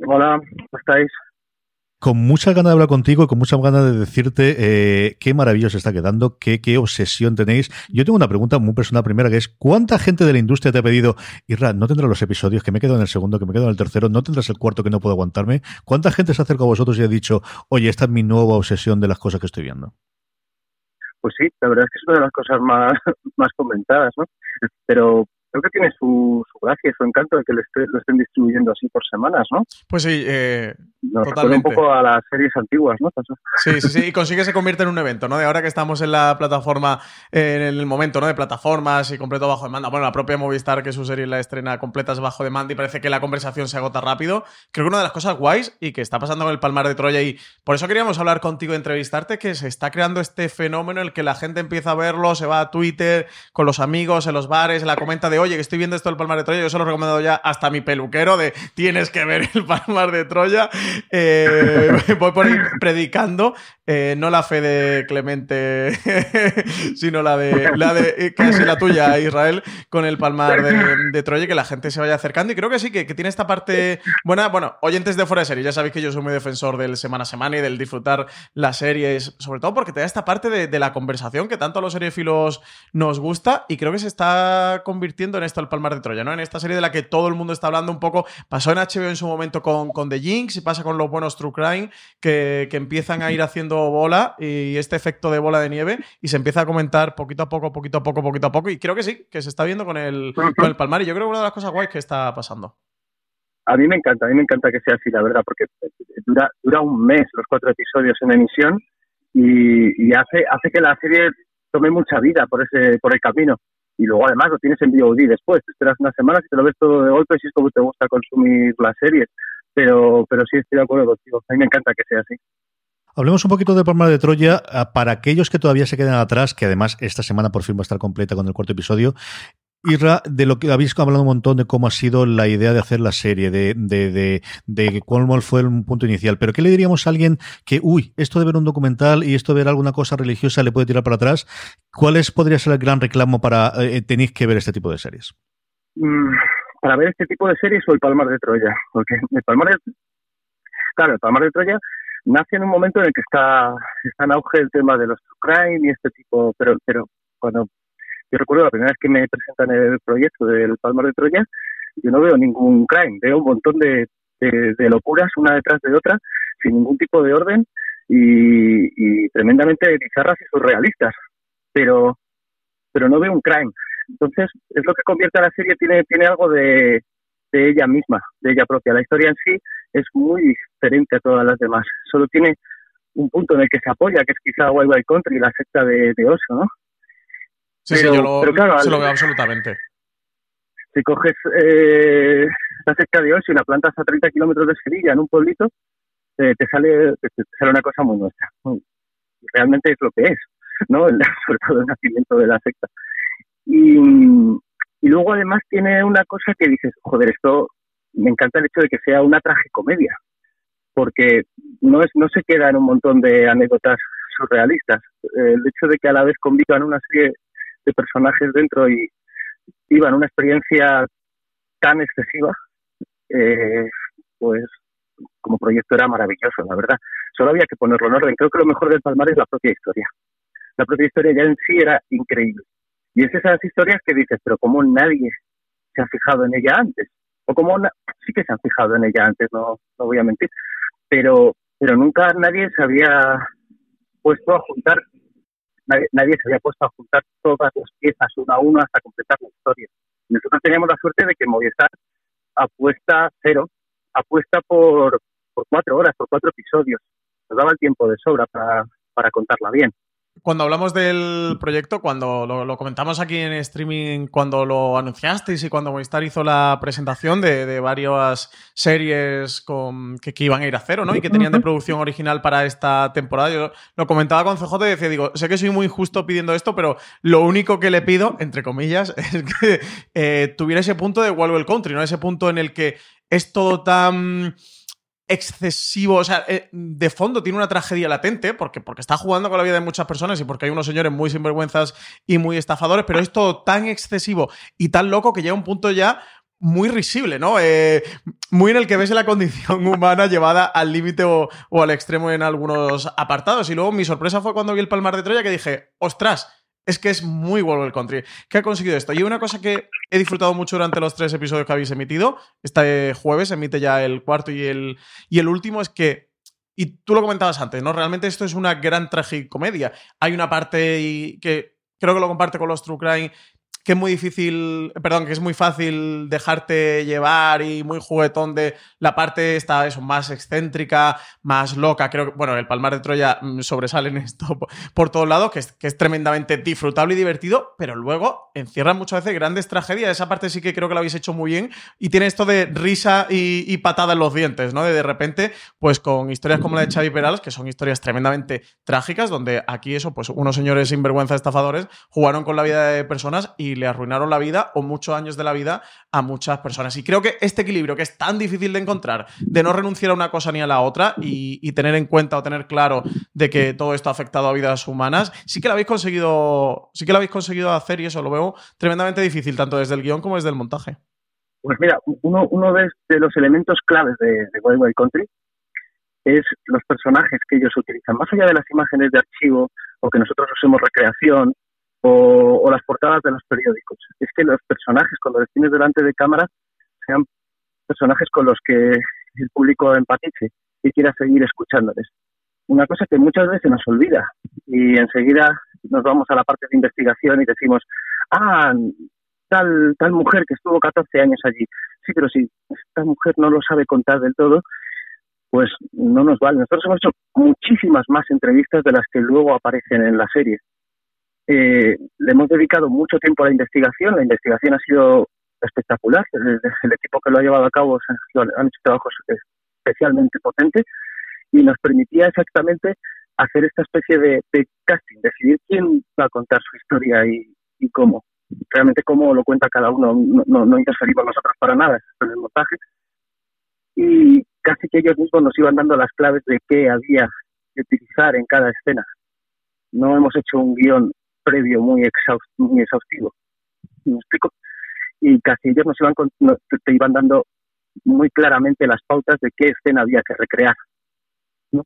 Hola, ¿cómo estáis? Con mucha ganas de hablar contigo y con mucha ganas de decirte eh, qué maravilloso está quedando, qué, obsesión tenéis. Yo tengo una pregunta muy personal primera, que es ¿cuánta gente de la industria te ha pedido, Israel, no tendrás los episodios, que me quedo en el segundo, que me quedo en el tercero, no tendrás el cuarto que no puedo aguantarme? ¿Cuánta gente se acerca a vosotros y ha dicho, oye, esta es mi nueva obsesión de las cosas que estoy viendo? Pues sí, la verdad es que es una de las cosas más (laughs) comentadas, ¿no? Pero creo que tiene su, su gracia su encanto de que lo, estén distribuyendo así por semanas, ¿no? Pues sí, eh, Nos totalmente. un poco a las series antiguas, ¿no? Sí, sí, sí, y consigue se convierte en un evento, ¿no? De ahora que estamos en la plataforma, en el momento, ¿no? De plataformas y completo bajo demanda. Bueno, la propia Movistar, que su serie la estrena completa es bajo demanda y parece que la conversación se agota rápido. Creo que una de las cosas guays y que está pasando con el Palmar de Troya y por eso queríamos hablar contigo, entrevistarte, que se está creando este fenómeno en el que la gente empieza a verlo, se va a Twitter con los amigos, en los bares, en la comenta de, oye, que estoy viendo esto del Palmar de Troya, yo se lo he recomendado ya hasta mi peluquero de tienes que ver el Palmar de Troya. Eh, (laughs) voy por ahí predicando, eh, no la fe de Clemente, (laughs) sino la de, la de eh, casi la tuya, Israel, con el Palmar de, Troya, que la gente se vaya acercando. Y creo que sí, que, tiene esta parte buena. Bueno, oyentes de fuera de serie, ya sabéis que yo soy muy defensor del semana a semana y del disfrutar las series, sobre todo porque te da esta parte de, la conversación que tanto a los seriefilos nos gusta y creo que se está convirtiendo en esto el Palmar de Troya, ¿no? En esta serie de la que todo el mundo está hablando un poco, pasó en HBO en su momento con, con The Jinx y pasa con los buenos True Crime, que, que empiezan a ir haciendo bola y este efecto de bola de nieve y se empieza a comentar poquito a poco, poquito a poco, poquito a poco. Y creo que sí, que se está viendo con el, con el Palmar. Y yo creo que una de las cosas guays que está pasando. A mí me encanta, a mí me encanta que sea así, la verdad, porque dura, dura un mes los cuatro episodios en emisión y, hace, hace que la serie tome mucha vida por ese por el camino y luego además lo tienes en VOD después, te esperas unas semanas y te lo ves todo de golpe si es como te gusta consumir las series, pero, pero sí estoy de acuerdo contigo, a mí me encanta que sea así. Hablemos un poquito de Palma de Troya. Ah, para aquellos que todavía se quedan atrás, que además esta semana por fin va a estar completa con el cuarto episodio, Irra, de lo que habéis hablado un montón de cómo ha sido la idea de hacer la serie, de, de, de, de cuál fue el punto inicial. Pero ¿qué le diríamos a alguien que, uy, esto de ver un documental y esto de ver alguna cosa religiosa le puede tirar para atrás? ¿Cuál es, podría ser el gran reclamo para eh, tenéis que ver este tipo de series? Mm, para ver este tipo de series o el Palmar de Troya. Porque el Palmar de, claro, el Palmar de Troya nace en un momento en el que está, está en auge el tema de los crime y este tipo, pero, pero cuando yo recuerdo la primera vez que me presentan el proyecto del Palmar de Troya, yo no veo ningún crime, veo un montón de, de, locuras una detrás de otra, sin ningún tipo de orden y, tremendamente bizarras y surrealistas, pero, pero no veo un crime. Entonces, es lo que convierte a la serie, tiene, tiene algo de, de ella misma, de ella propia. La historia en sí es muy diferente a todas las demás. Solo tiene un punto en el que se apoya, que es quizá Wild Wild Country, la secta de, Oso, ¿no? Sí, sí, yo lo, claro, se lo veo absolutamente. Si coges eh, la secta de Oso y la plantas a 30 kilómetros de Sevilla, en un pueblito, eh, te, sale, te, sale una cosa muy nuestra. Realmente es lo que es, ¿no? (laughs) Sobre todo el nacimiento de la secta. Y, y luego además tiene una cosa que dices, joder, esto me encanta el hecho de que sea una tragicomedia, porque no, es, no se queda en un montón de anécdotas surrealistas. El hecho de que a la vez convivan una serie de personajes dentro y vivan una experiencia tan excesiva, eh, pues como proyecto era maravilloso, la verdad. Solo había que ponerlo en orden. Creo que lo mejor del Palmar es la propia historia. La propia historia ya en sí era increíble. Y es esas historias que dices, pero como nadie se ha fijado en ella antes o como sí que se han fijado en ella antes, no, no voy a mentir, pero, pero nunca nadie se había puesto a juntar, nadie, se había puesto a juntar todas las piezas una a una hasta completar la historia. Nosotros teníamos la suerte de que Movistar apuesta cero, apuesta por, por cuatro horas, por cuatro episodios. Nos daba el tiempo de sobra para, para contarla bien. Cuando hablamos del proyecto, cuando lo, comentamos aquí en streaming, cuando lo anunciasteis y cuando Movistar hizo la presentación de, varias series con, que, iban a ir a cero, ¿no? Y que tenían de producción original para esta temporada. Yo lo comentaba con CJ y decía, digo, sé que soy muy injusto pidiendo esto, pero lo único que le pido, entre comillas, (laughs) es que eh, tuviera ese punto de Wild Country, ¿no? Ese punto en el que es todo tan excesivo, o sea, eh, de fondo tiene una tragedia latente, porque, porque está jugando con la vida de muchas personas y porque hay unos señores muy sinvergüenzas y muy estafadores, pero es todo tan excesivo y tan loco que llega a un punto ya muy risible, ¿no? Eh, muy en el que ves la condición (laughs) humana llevada al límite o, o, al extremo en algunos apartados. Y luego mi sorpresa fue cuando vi el Palmar de Troya que dije, ostras, es que es muy el country. ¿Qué ha conseguido esto? Y una cosa que he disfrutado mucho durante los tres episodios que habéis emitido, este jueves emite ya el cuarto y el, y el último, es que y tú lo comentabas antes, ¿no? Realmente esto es una gran tragicomedia. Hay una parte que creo que lo comparte con los True Crime que es muy difícil, perdón, que es muy fácil dejarte llevar y muy juguetón de la parte esta, eso, más excéntrica, más loca. Creo que, bueno, el Palmar de Troya mm, sobresale en esto (laughs) por, todos lados, que es, tremendamente disfrutable y divertido, pero luego encierra muchas veces grandes tragedias. Esa parte sí que creo que lo habéis hecho muy bien y tiene esto de risa y, patada en los dientes, ¿no? De de repente, pues con historias como la de Xavi Perales, que son historias tremendamente trágicas, donde aquí eso, pues unos señores sinvergüenza estafadores jugaron con la vida de personas y le arruinaron la vida o muchos años de la vida a muchas personas. Y creo que este equilibrio que es tan difícil de encontrar, de no renunciar a una cosa ni a la otra y, tener en cuenta o tener claro de que todo esto ha afectado a vidas humanas, sí que lo habéis conseguido, sí que lo habéis conseguido hacer y eso lo veo tremendamente difícil, tanto desde el guion como desde el montaje. Pues mira, uno, uno de, los elementos claves de, de Wild Wild Country es los personajes que ellos utilizan. Más allá de las imágenes de archivo o que nosotros usemos recreación o, las portadas de los periódicos. Es que los personajes, cuando los tienes delante de cámara, sean personajes con los que el público empatice y quiera seguir escuchándoles. Una cosa que muchas veces nos olvida y enseguida nos vamos a la parte de investigación y decimos, ah, tal, tal mujer que estuvo 14 años allí. Sí, pero si esta mujer no lo sabe contar del todo, pues no nos vale. Nosotros hemos hecho muchísimas más entrevistas de las que luego aparecen en la serie. Eh, le hemos dedicado mucho tiempo a la investigación. La investigación ha sido espectacular. El, equipo que lo ha llevado a cabo han hecho trabajos especialmente potentes y nos permitía exactamente hacer esta especie de, casting, decidir quién va a contar su historia y, cómo. Realmente cómo lo cuenta cada uno, no, no, interferimos nosotros para nada en el montaje. Y casi que ellos mismos nos iban dando las claves de qué había que utilizar en cada escena. No hemos hecho un guion previo muy, muy exhaustivo. ¿Me explico? Y casi ellos nos iban, te iban dando muy claramente las pautas de qué escena había que recrear. ¿no?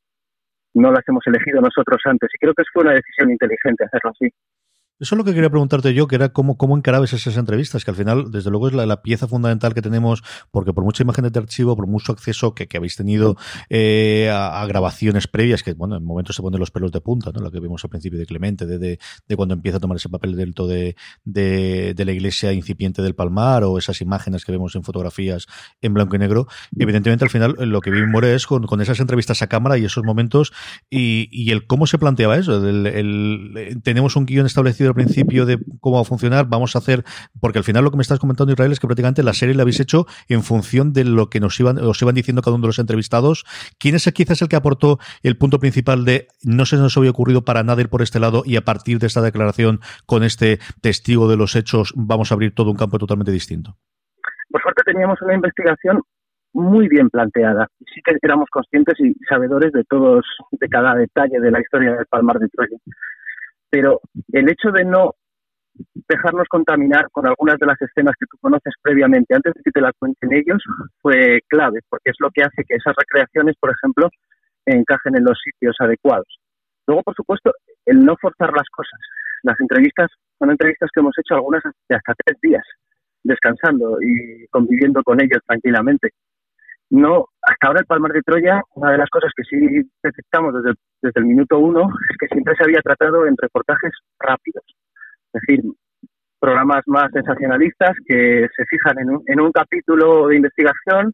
no las hemos elegido nosotros antes y creo que fue una decisión inteligente hacerlo así. Eso es lo que quería preguntarte yo, que era cómo, cómo encarabas esas entrevistas, que al final, desde luego, es la, pieza fundamental que tenemos, porque por mucha imagen de archivo, por mucho acceso que, habéis tenido eh, a, grabaciones previas, que bueno, en momentos se ponen los pelos de punta, ¿no? Lo que vimos al principio de Clemente, de, de, cuando empieza a tomar ese papel delto de, de, de, la iglesia incipiente del Palmar, o esas imágenes que vemos en fotografías en blanco y negro. Evidentemente, al final, lo que vi muere es con, con esas entrevistas a cámara y esos momentos, y, y el cómo se planteaba eso. El, tenemos un guion establecido al principio de cómo va a funcionar, vamos a hacer, porque al final lo que me estás comentando Israel es que prácticamente la serie la habéis hecho en función de lo que nos iban, os iban diciendo cada uno de los entrevistados. ¿Quién es quizás el que aportó el punto principal de no se nos había ocurrido para nada ir por este lado y a partir de esta declaración con este testigo de los hechos vamos a abrir todo un campo totalmente distinto? Por suerte teníamos una investigación muy bien planteada. Sí que éramos conscientes y sabedores de todos, de cada detalle de la historia del Palmar de Troya pero el hecho de no dejarnos contaminar con algunas de las escenas que tú conoces previamente antes de que te las cuenten ellos fue clave, porque es lo que hace que esas recreaciones, por ejemplo, encajen en los sitios adecuados. Luego, por supuesto, el no forzar las cosas. Las entrevistas son entrevistas que hemos hecho algunas de hasta tres días, descansando y conviviendo con ellos tranquilamente no, hasta ahora el Palmar de Troya, una de las cosas que sí detectamos desde, el minuto uno es que siempre se había tratado en reportajes rápidos, es decir, programas más sensacionalistas que se fijan en un, en un capítulo de investigación,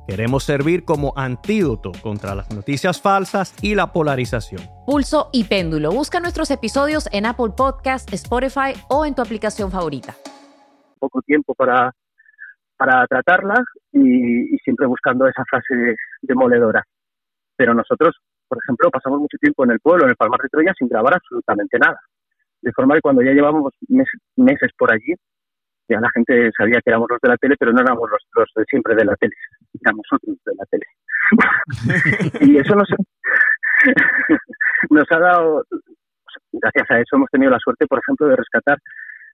Queremos servir como antídoto contra las noticias falsas y la polarización. Pulso y Péndulo. Busca nuestros episodios en Apple Podcast, Spotify o en tu aplicación favorita poco tiempo para, para tratarlas y, siempre buscando esa frase demoledora. Pero nosotros, por ejemplo, pasamos mucho tiempo en el pueblo, en el Palmar de Troya, sin grabar absolutamente nada. De forma que cuando ya llevamos meses, por allí, ya la gente sabía que éramos los de la tele, pero no éramos los, los de siempre de la tele, éramos otros de la tele. (laughs) y eso nos, (laughs) nos ha dado, gracias a eso hemos tenido la suerte, por ejemplo, de rescatar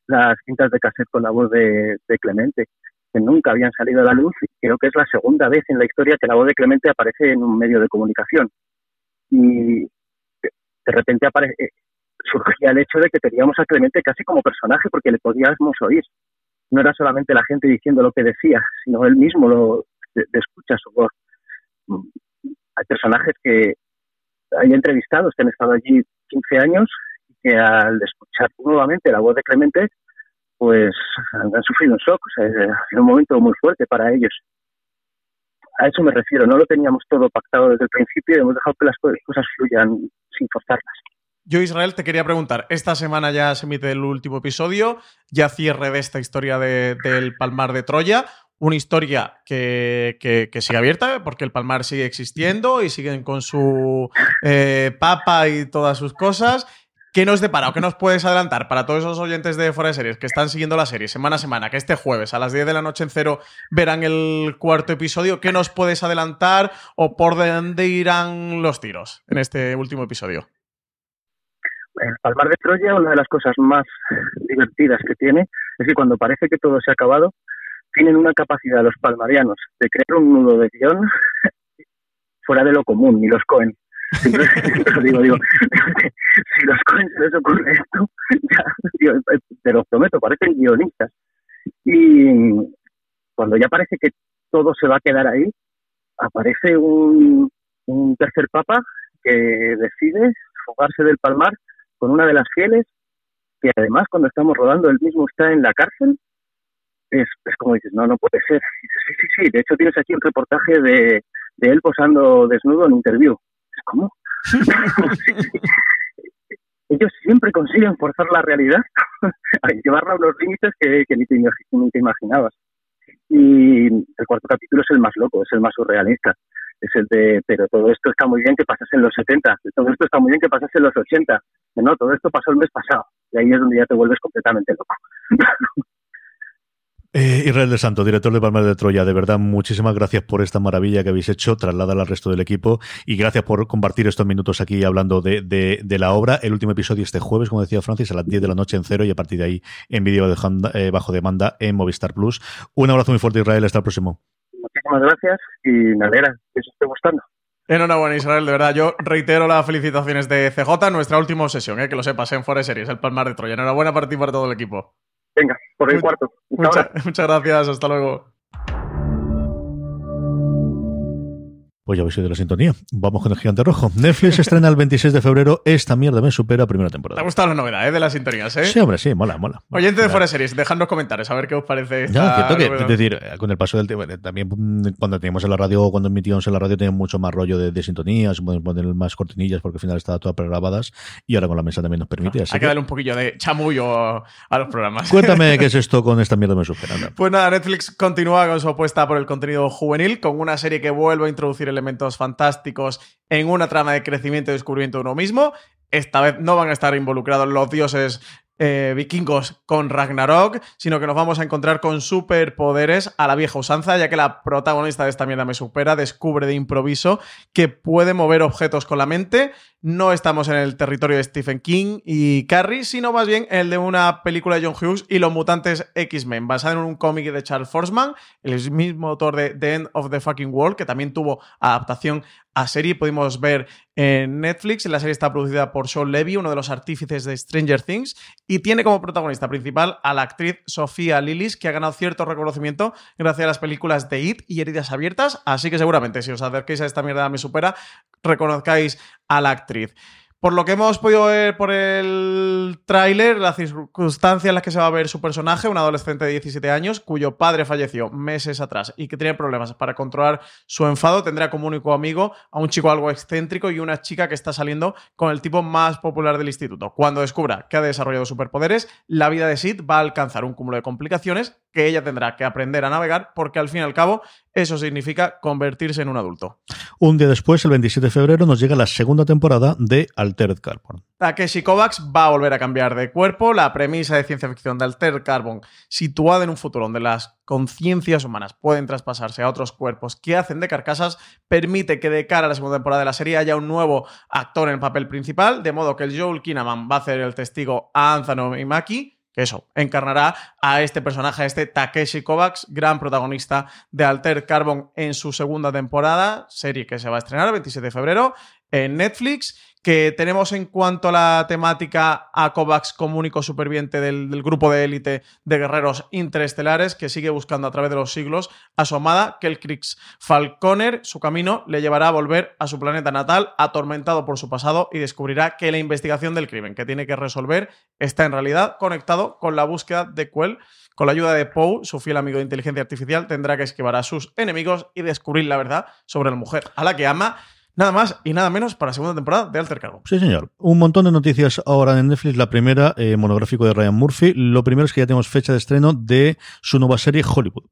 las cintas de cassette con la voz de, Clemente, que nunca habían salido a la luz y creo que es la segunda vez en la historia que la voz de Clemente aparece en un medio de comunicación. Y de repente aparece, eh, surgía el hecho de que teníamos a Clemente casi como personaje porque le podíamos oír. No era solamente la gente diciendo lo que decía, sino él mismo lo de, escucha su voz. Hay personajes que hay entrevistados que han estado allí 15 años que al escuchar nuevamente la voz de Clemente, pues han, sufrido un shock, o sea, sido un momento muy fuerte para ellos. A eso me refiero, no lo teníamos todo pactado desde el principio y hemos dejado que las cosas fluyan sin forzarlas. Yo, Israel, te quería preguntar, esta semana ya se emite el último episodio, ya cierre de esta historia del Palmar de Troya, una historia que, que, sigue abierta, porque el Palmar sigue existiendo y siguen con su eh, papa y todas sus cosas, ¿Qué nos depara o qué nos puedes adelantar para todos esos oyentes de Fuera de Series que están siguiendo la serie semana a semana, que este jueves a las 10 de la noche en cero verán el cuarto episodio? ¿Qué nos puedes adelantar o por dónde irán los tiros en este último episodio? El Palmar de Troya, una de las cosas más divertidas que tiene es que cuando parece que todo se ha acabado, tienen una capacidad los palmarianos de crear un nudo de guion (laughs) fuera de lo común, ni los Cohen. (laughs) (laughs) Digo, digo, si los coins les ocurre esto, ya, te lo prometo, parecen guionistas. Y cuando ya parece que todo se va a quedar ahí, aparece un, un tercer papa que decide fugarse del palmar con una de las fieles, que además cuando estamos rodando él mismo está en la cárcel. Es, es como dices, no, no puede ser. sí, sí, sí. De hecho, tienes aquí un reportaje de, de él posando desnudo en interview. ¿Cómo? (laughs) Ellos siempre consiguen forzar la realidad, (laughs) a llevarla a unos límites que, ni, te, imaginabas. Y el cuarto capítulo es el más loco, es el más surrealista. Es el de, pero todo esto está muy bien que pasase en los 70, todo esto está muy bien que pasase en los 80. No, todo esto pasó el mes pasado. Y ahí es donde ya te vuelves completamente loco. (laughs) Eh, Israel de Santo, director de Palmar de Troya, de verdad, muchísimas gracias por esta maravilla que habéis hecho, traslada al resto del equipo y gracias por compartir estos minutos aquí hablando de, de, la obra. El último episodio este jueves, como decía Francis, a las 10 de la noche en cero y a partir de ahí en vídeo eh, bajo demanda en Movistar Plus. Un abrazo muy fuerte, Israel, hasta el próximo. Muchísimas gracias y me alegra que os esté gustando. Enhorabuena, Israel, de verdad. Yo reitero las felicitaciones de CJ, nuestra última sesión, eh, que lo sepas, en Forest Series, el Palmar de Troya. Enhorabuena para ti y para todo el equipo. Venga, por el cuarto. (laughs) muchas gracias, hasta luego. Pues ya habéis oído la sintonía. Vamos con el gigante rojo. Netflix estrena el 26 de febrero. Esta mierda me supera primera temporada. ¿Te ha gustado la novedad eh, de las sintonías? Eh? Sí, hombre, sí, mola, mola. Oyente de Fuera Series, dejadnos comentarios a ver qué os parece. Ya, cierto que, es decir, con el paso del tiempo, también mm, cuando teníamos en la radio, cuando emitíamos en la radio, teníamos mucho más rollo de, sintonías, podemos poner más cortinillas porque al final estaba todas pregrabadas y ahora con la mesa también nos permite. hay que, darle un poquillo de chamullo a los programas. Cuéntame (laughs) qué es esto con esta mierda me supera. Pues nada, Netflix continúa con su apuesta por el contenido juvenil, con una serie que vuelve a introducir elementos fantásticos en una trama de crecimiento y descubrimiento de uno mismo. Esta vez no van a estar involucrados los dioses eh, vikingos con Ragnarok, sino que nos vamos a encontrar con superpoderes a la vieja usanza, ya que la protagonista de esta mierda me supera, descubre de improviso que puede mover objetos con la mente. No estamos en el territorio de Stephen King y Carrie, sino más bien en el de una película de John Hughes y los mutantes X-Men, basada en un cómic de Charles Forsman, el mismo autor de The End of the Fucking World, que también tuvo adaptación a serie. Pudimos ver en Netflix. La serie está producida por Sean Levy, uno de los artífices de Stranger Things, y tiene como protagonista principal a la actriz Sofía Lillis, que ha ganado cierto reconocimiento gracias a las películas de It y Heridas Abiertas. Así que seguramente, si os acerquéis a esta mierda me supera, reconozcáis a la actriz. Por lo que hemos podido ver por el tráiler, las circunstancias en las que se va a ver su personaje, un adolescente de 17 años, cuyo padre falleció meses atrás y que tiene problemas para controlar su enfado, tendrá como único amigo a un chico algo excéntrico y una chica que está saliendo con el tipo más popular del instituto. Cuando descubra que ha desarrollado superpoderes, la vida de Sid va a alcanzar un cúmulo de complicaciones que ella tendrá que aprender a navegar porque al fin y al cabo eso significa convertirse en un adulto. Un día después, el 27 de febrero, nos llega la segunda temporada de Altered Carbon. Takeshi Kovacs va a volver a cambiar de cuerpo. La premisa de ciencia ficción de Altered Carbon, situada en un futuro donde las conciencias humanas pueden traspasarse a otros cuerpos que hacen de carcasas, permite que de cara a la segunda temporada de la serie haya un nuevo actor en el papel principal, de modo que el Joel Kinnaman va a hacer el testigo a Anthony Eso, encarnará a este personaje, a este Takeshi Kovacs, gran protagonista de Alter Carbon en su segunda temporada, serie que se va a estrenar el 27 de febrero en Netflix que tenemos en cuanto a la temática a Kovacs como único superviviente del, grupo de élite de guerreros interestelares que sigue buscando a través de los siglos a su amada Kelkrix Falconer. Su camino le llevará a volver a su planeta natal, atormentado por su pasado, y descubrirá que la investigación del crimen que tiene que resolver está en realidad conectado con la búsqueda de Quell. Con la ayuda de Poe, su fiel amigo de inteligencia artificial, tendrá que esquivar a sus enemigos y descubrir la verdad sobre la mujer a la que ama Nada más y nada menos para la segunda temporada de Alter Carbon. Sí, señor. Un montón de noticias ahora en Netflix. La primera, eh, monográfico de Ryan Murphy. Lo primero es que ya tenemos fecha de estreno de su nueva serie Hollywood.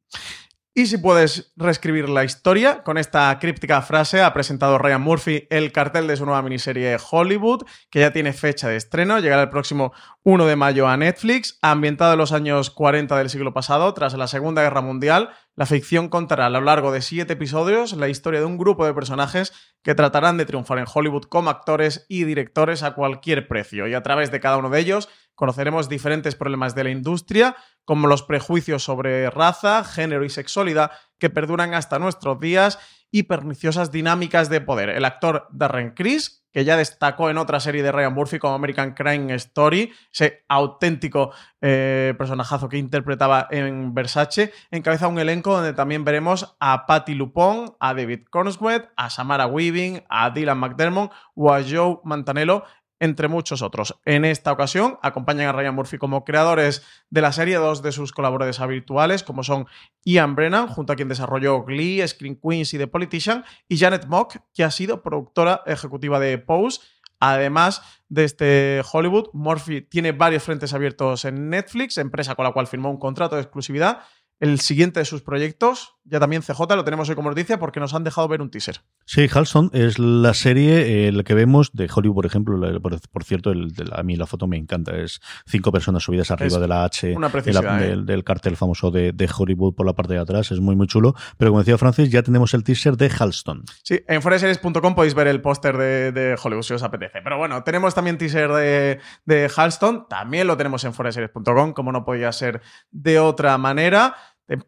Y si puedes reescribir la historia, con esta críptica frase ha presentado Ryan Murphy el cartel de su nueva miniserie Hollywood, que ya tiene fecha de estreno, llegará el próximo 1 de mayo a Netflix, ambientado en los años 40 del siglo pasado, tras la Segunda Guerra Mundial. La ficción contará a lo largo de siete episodios la historia de un grupo de personajes que tratarán de triunfar en Hollywood como actores y directores a cualquier precio, y a través de cada uno de ellos conoceremos diferentes problemas de la industria, como los prejuicios sobre raza, género y sexualidad que perduran hasta nuestros días y perniciosas dinámicas de poder. El actor Darren Criss, que ya destacó en otra serie de Ryan Murphy como American Crime Story, ese auténtico eh, personajazo que interpretaba en Versace, encabeza un elenco donde también veremos a Patty Lupon, a David Cornswet, a Samara Weaving, a Dylan McDermott o a Joe Mantanello entre muchos otros. En esta ocasión acompañan a Ryan Murphy como creadores de la serie dos de sus colaboradores habituales, como son Ian Brennan, junto a quien desarrolló Glee, Screen Queens y The Politician, y Janet Mock, que ha sido productora ejecutiva de Pose. Además de este Hollywood, Murphy tiene varios frentes abiertos en Netflix, empresa con la cual firmó un contrato de exclusividad. El siguiente de sus proyectos, ya también CJ, lo tenemos hoy como noticia porque nos han dejado ver un teaser. Sí, Halston es la serie, eh, que vemos de Hollywood, por ejemplo. por, cierto, el, a mí la foto me encanta. Es cinco personas subidas arriba de la H ¿eh? del, cartel famoso de, Hollywood por la parte de atrás. Es muy, muy chulo. Pero como decía Francis, ya tenemos el teaser de Halston. Sí, en foreseries.com podéis ver el póster de, Hollywood si os apetece. Pero bueno, tenemos también teaser de, de Halston. También lo tenemos en foreseries.com, como no podía ser de otra manera.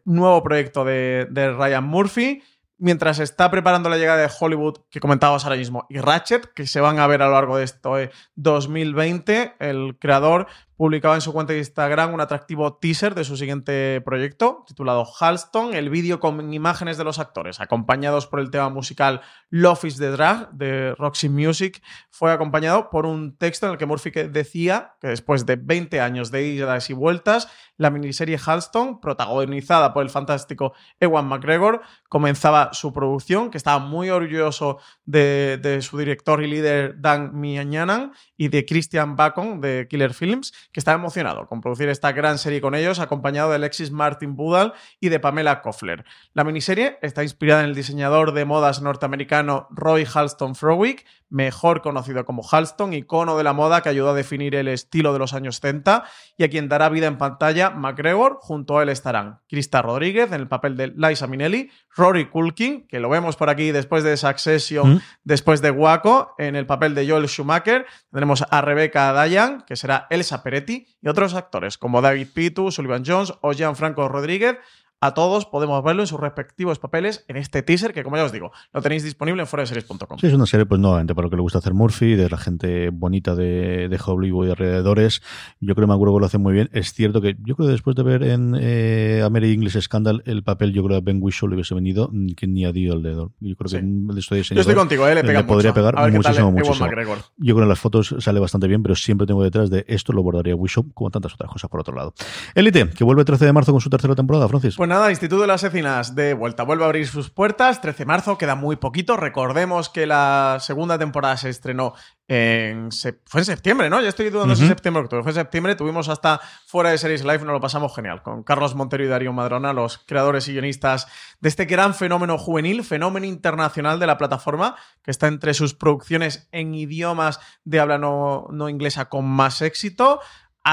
Nuevo proyecto de, de Ryan Murphy mientras está preparando la llegada de Hollywood, que comentábamos ahora mismo, y Ratchet, que se van a ver a lo largo de esto 2020, el creador publicaba en su cuenta de Instagram un atractivo teaser de su siguiente proyecto, titulado Halston, el vídeo con imágenes de los actores, acompañados por el tema musical Love is the Drag de Roxy Music, fue acompañado por un texto en el que Murphy decía que después de 20 años de idas y vueltas, la miniserie Halston, protagonizada por el fantástico Ewan McGregor, comenzaba su producción, que estaba muy orgulloso de, su director y líder Dan Miañanan y de Christian Bacon de Killer Films, que está emocionado con producir esta gran serie con ellos, acompañado de Alexis Martin Budal y de Pamela Koffler. La miniserie está inspirada en el diseñador de modas norteamericano Roy Halston Frowick, mejor conocido como Halston, icono de la moda que ayudó a definir el estilo de los años 70 y a quien dará vida en pantalla McGregor. Junto a él estarán Krista Rodríguez en el papel de Liza Minnelli, Rory Culkin, que lo vemos por aquí después de Succession, mm. después de Waco, en el papel de Joel Schumacher. Tendremos a Rebecca Dayan, que será Elsa Peretti, y otros actores como David Pitu, Sullivan Jones o Gianfranco Rodríguez a todos podemos verlo en sus respectivos papeles en este teaser que, como ya os digo, lo tenéis disponible en foraseries.com. Sí, es una serie, pues nuevamente, para lo que le gusta hacer Murphy, de la gente bonita de, de Hollywood y alrededores. Yo creo que que lo hace muy bien. Es cierto que yo creo que después de ver en eh, American English Scandal el papel, yo creo que Ben Whishaw le hubiese venido que ni a Dio el dedo. Yo creo que estoy Yo estoy contigo, eh, le, pega podría pegar muchísimo, muchísimo. Yo creo que en las fotos sale bastante bien, pero siempre tengo detrás de esto lo bordaría Whishaw, como tantas otras cosas por otro lado. Elite, que vuelve el 13 de marzo con su tercera temporada, Francis. Pues nada, Instituto de las de vuelta. Vuelve a abrir sus puertas. 13 de marzo, queda muy poquito. Recordemos que la segunda temporada se estrenó en. Fue en septiembre, ¿no? Ya estoy dudando si septiembre o octubre. Fue en septiembre. Tuvimos hasta fuera de Series Live, nos lo pasamos genial. Con Carlos Montero y Darío Madrona, los creadores y guionistas de este gran fenómeno juvenil, fenómeno internacional de la plataforma, que está entre sus producciones en idiomas de habla no, no inglesa con más éxito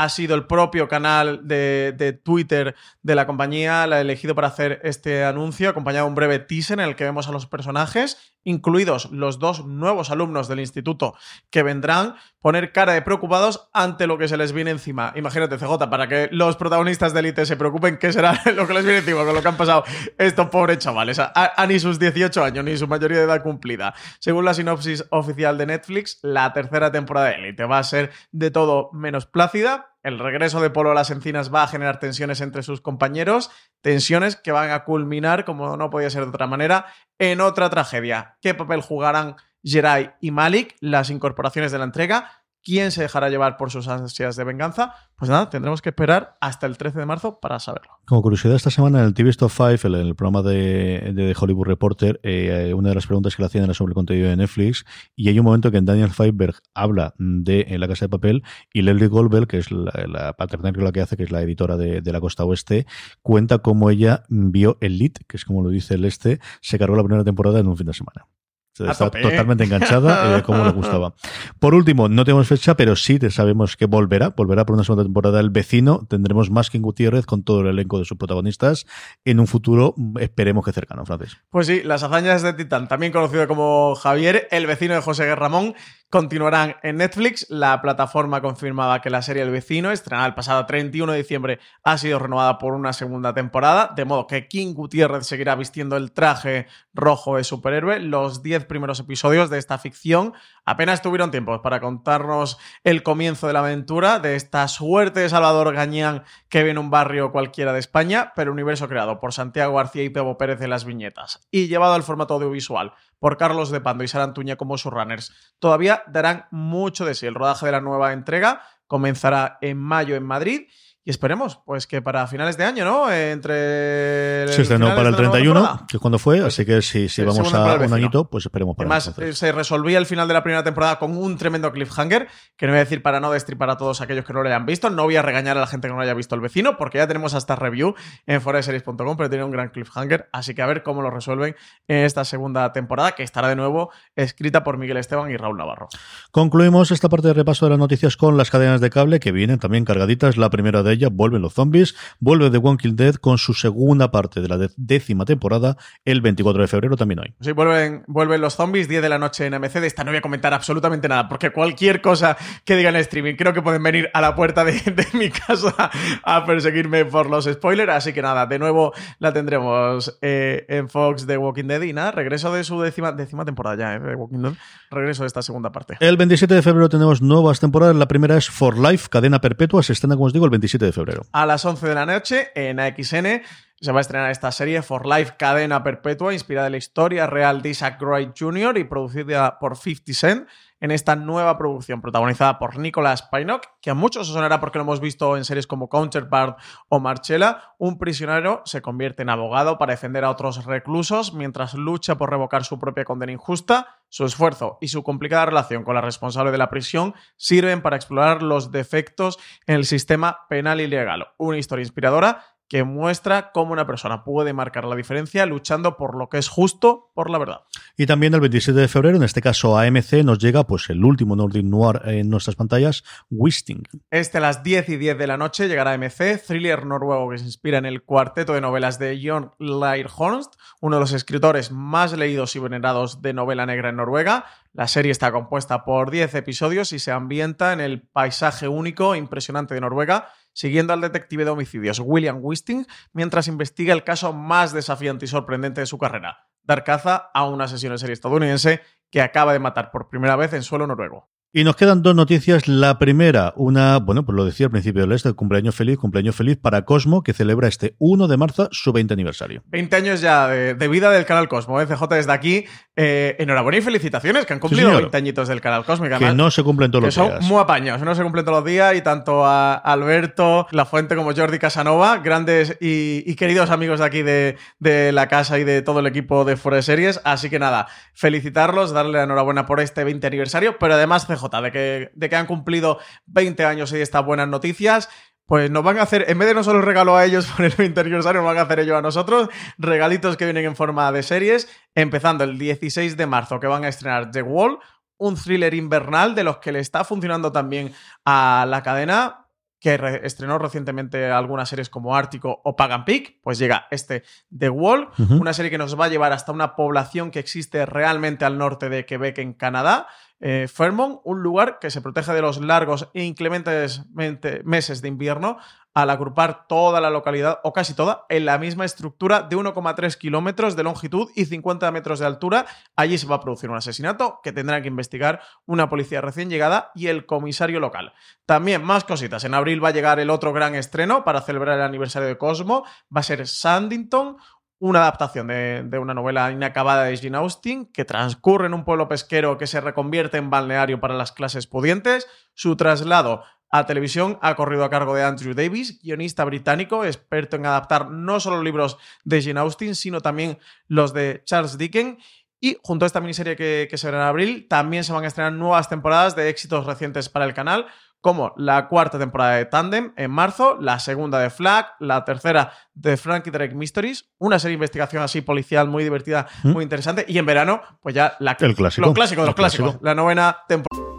ha sido el propio canal de, Twitter de la compañía la elegido para hacer este anuncio, acompañado de un breve teaser en el que vemos a los personajes, incluidos los dos nuevos alumnos del instituto que vendrán, poner cara de preocupados ante lo que se les viene encima. Imagínate, CJ, para que los protagonistas de Elite se preocupen, ¿qué será (laughs) lo que les viene encima con lo que han pasado estos pobres chavales? A, ni sus 18 años, ni su mayoría de edad cumplida. Según la sinopsis oficial de Netflix, la tercera temporada de Elite va a ser de todo menos plácida el regreso de Polo a las encinas va a generar tensiones entre sus compañeros, tensiones que van a culminar, como no podía ser de otra manera, en otra tragedia. ¿Qué papel jugarán Jerai y Malik, las incorporaciones de la entrega? Quién se dejará llevar por sus ansias de venganza, pues nada, tendremos que esperar hasta el 13 de marzo para saberlo. Como curiosidad, esta semana en el TV Stop 5, en el programa de, Hollywood Reporter, eh, una de las preguntas que le hacían era sobre el contenido de Netflix, y hay un momento que Daniel Feinberg habla de en La Casa de Papel, y Leslie Goldberg, que es la, la la que hace, que es la editora de, la Costa Oeste, cuenta cómo ella vio el lead, que es como lo dice el este, se cargó la primera temporada en un fin de semana. Está totalmente enganchada, eh, como le gustaba. Por último, no tenemos fecha, pero sí sabemos que volverá. Volverá por una segunda temporada El Vecino. Tendremos más que Gutiérrez con todo el elenco de sus protagonistas en un futuro, esperemos que cercano, Francis. Pues sí, las hazañas de Titán, también conocido como Javier, el vecino de José Ramón, continuarán en Netflix. La plataforma confirmaba que la serie El Vecino, estrenada el pasado 31 de diciembre, ha sido renovada por una segunda temporada, de modo que King Gutiérrez seguirá vistiendo el traje rojo de superhéroe. Los 10 primeros episodios de esta ficción apenas tuvieron tiempo para contarnos el comienzo de la aventura de esta suerte de Salvador Gañán que vive en un barrio cualquiera de España, pero universo creado por Santiago García y Pebo Pérez en las viñetas y llevado al formato audiovisual por Carlos de Pando y Sara Antuña como sus runners. Todavía darán mucho de sí. El rodaje de la nueva entrega comenzará en mayo en Madrid y esperemos, pues que para finales de año, ¿no? Entre. Se estrenó para el 31, que es cuando fue, así que si, si vamos a un añito, pues esperemos para Además, se resolvía el final de la primera temporada con un tremendo cliffhanger, que no voy a decir para no destripar a todos aquellos que no lo hayan visto. No voy a regañar a la gente que no lo haya visto el vecino, porque ya tenemos hasta review en foreseries.com, pero tiene un gran cliffhanger. Así que a ver cómo lo resuelven en esta segunda temporada, que estará de nuevo escrita por Miguel Esteban y Raúl Navarro. Concluimos esta parte de repaso de las noticias con las cadenas de cable que vienen también cargaditas. La primera de vuelven los zombies, vuelve The Walking Dead con su segunda parte de la décima temporada el 24 de febrero también hoy. Sí, vuelven, vuelven los zombies, 10 de la noche en MC. De esta no voy a comentar absolutamente nada, porque cualquier cosa que digan en streaming, creo que pueden venir a la puerta de, mi casa a perseguirme por los spoilers. Así que nada, de nuevo la tendremos eh, en Fox de Walking Dead y nada, regreso de su décima, décima temporada ya, eh, de Walking Dead. Regreso de esta segunda parte. El 27 de febrero tenemos nuevas temporadas. La primera es For Life, cadena perpetua. Se estrena, como os digo, el 27 de febrero a las 11 de la noche en AXN. Se va a estrenar esta serie For Life Cadena Perpetua, inspirada en la historia real de Isaac Wright Jr. y producida por 50 Cent. En esta nueva producción protagonizada por Nicolas Painok, que a muchos os sonará porque lo hemos visto en series como Counterpart o Marchella. Un prisionero se convierte en abogado para defender a otros reclusos mientras lucha por revocar su propia condena injusta. Su esfuerzo y su complicada relación con la responsable de la prisión sirven para explorar los defectos en el sistema penal y legal. Una historia inspiradora que muestra cómo una persona puede marcar la diferencia luchando por lo que es justo, por la verdad. Y también el 27 de febrero, en este caso AMC, nos llega pues el último Nordic Noir en nuestras pantallas, Wisting. Este a las 10 y 10 de la noche llegará AMC, thriller noruego que se inspira en el cuarteto de novelas de Jon Hornst, uno de los escritores más leídos y venerados de novela negra en Noruega. La serie está compuesta por 10 episodios y se ambienta en el paisaje único e impresionante de Noruega siguiendo al detective de homicidios William Wisting mientras investiga el caso más desafiante y sorprendente de su carrera, dar caza a un asesino en serie estadounidense que acaba de matar por primera vez en suelo noruego. Y nos quedan dos noticias. La primera, una, bueno, pues lo decía al principio del este, cumpleaños feliz, cumpleaños feliz para Cosmo, que celebra este 1 de marzo su 20 aniversario. 20 años ya de, vida del canal Cosmo, ¿eh? CJ desde aquí. Eh, enhorabuena y felicitaciones, que han cumplido 20 añitos del canal Cosmo. Que, no se cumplen todos los días. Son muy apañados, no se cumplen todos los días y tanto a Alberto, La Fuente como Jordi Casanova, grandes y, queridos amigos de aquí de, de, la casa y de todo el equipo de Fuera de Series. Así que nada, felicitarlos, darle la enhorabuena por este 20 aniversario, pero además CJ, de que, de que han cumplido 20 años y estas buenas noticias, pues nos van a hacer, en vez de no solo regalo a ellos (laughs) por el 20 aniversario, nos van a hacer ellos a nosotros, regalitos que vienen en forma de series, empezando el 16 de marzo, que van a estrenar The Wall, un thriller invernal de los que le está funcionando también a la cadena que estrenó recientemente algunas series como Ártico o Pagan Peak, pues llega este The Wall, una serie que nos va a llevar hasta una población que existe realmente al norte de Quebec, en Canadá, eh, Fairmont, un lugar que se protege de los largos e inclementes meses de invierno al agrupar toda la localidad, o casi toda, en la misma estructura de 1,3 kilómetros de longitud y 50 metros de altura. Allí se va a producir un asesinato que tendrá que investigar una policía recién llegada y el comisario local. También más cositas. En abril va a llegar el otro gran estreno para celebrar el aniversario de Cosmo. Va a ser Sandington, una adaptación de, una novela inacabada de Jane Austen que transcurre en un pueblo pesquero que se reconvierte en balneario para las clases pudientes. Su traslado a televisión ha corrido a cargo de Andrew Davis, guionista británico, experto en adaptar no solo libros de Jane Austen, sino también los de Charles Dickens. Y junto a esta miniserie que, que se verá en abril, también se van a estrenar nuevas temporadas de éxitos recientes para el canal, como la cuarta temporada de Tandem en marzo, la segunda de Flag, la tercera de Frankie Drake Mysteries, una serie de investigación así policial muy divertida, ¿Mm? muy interesante, y en verano, pues ya la, el clásico, los clásicos de los clásicos, la novena temporada.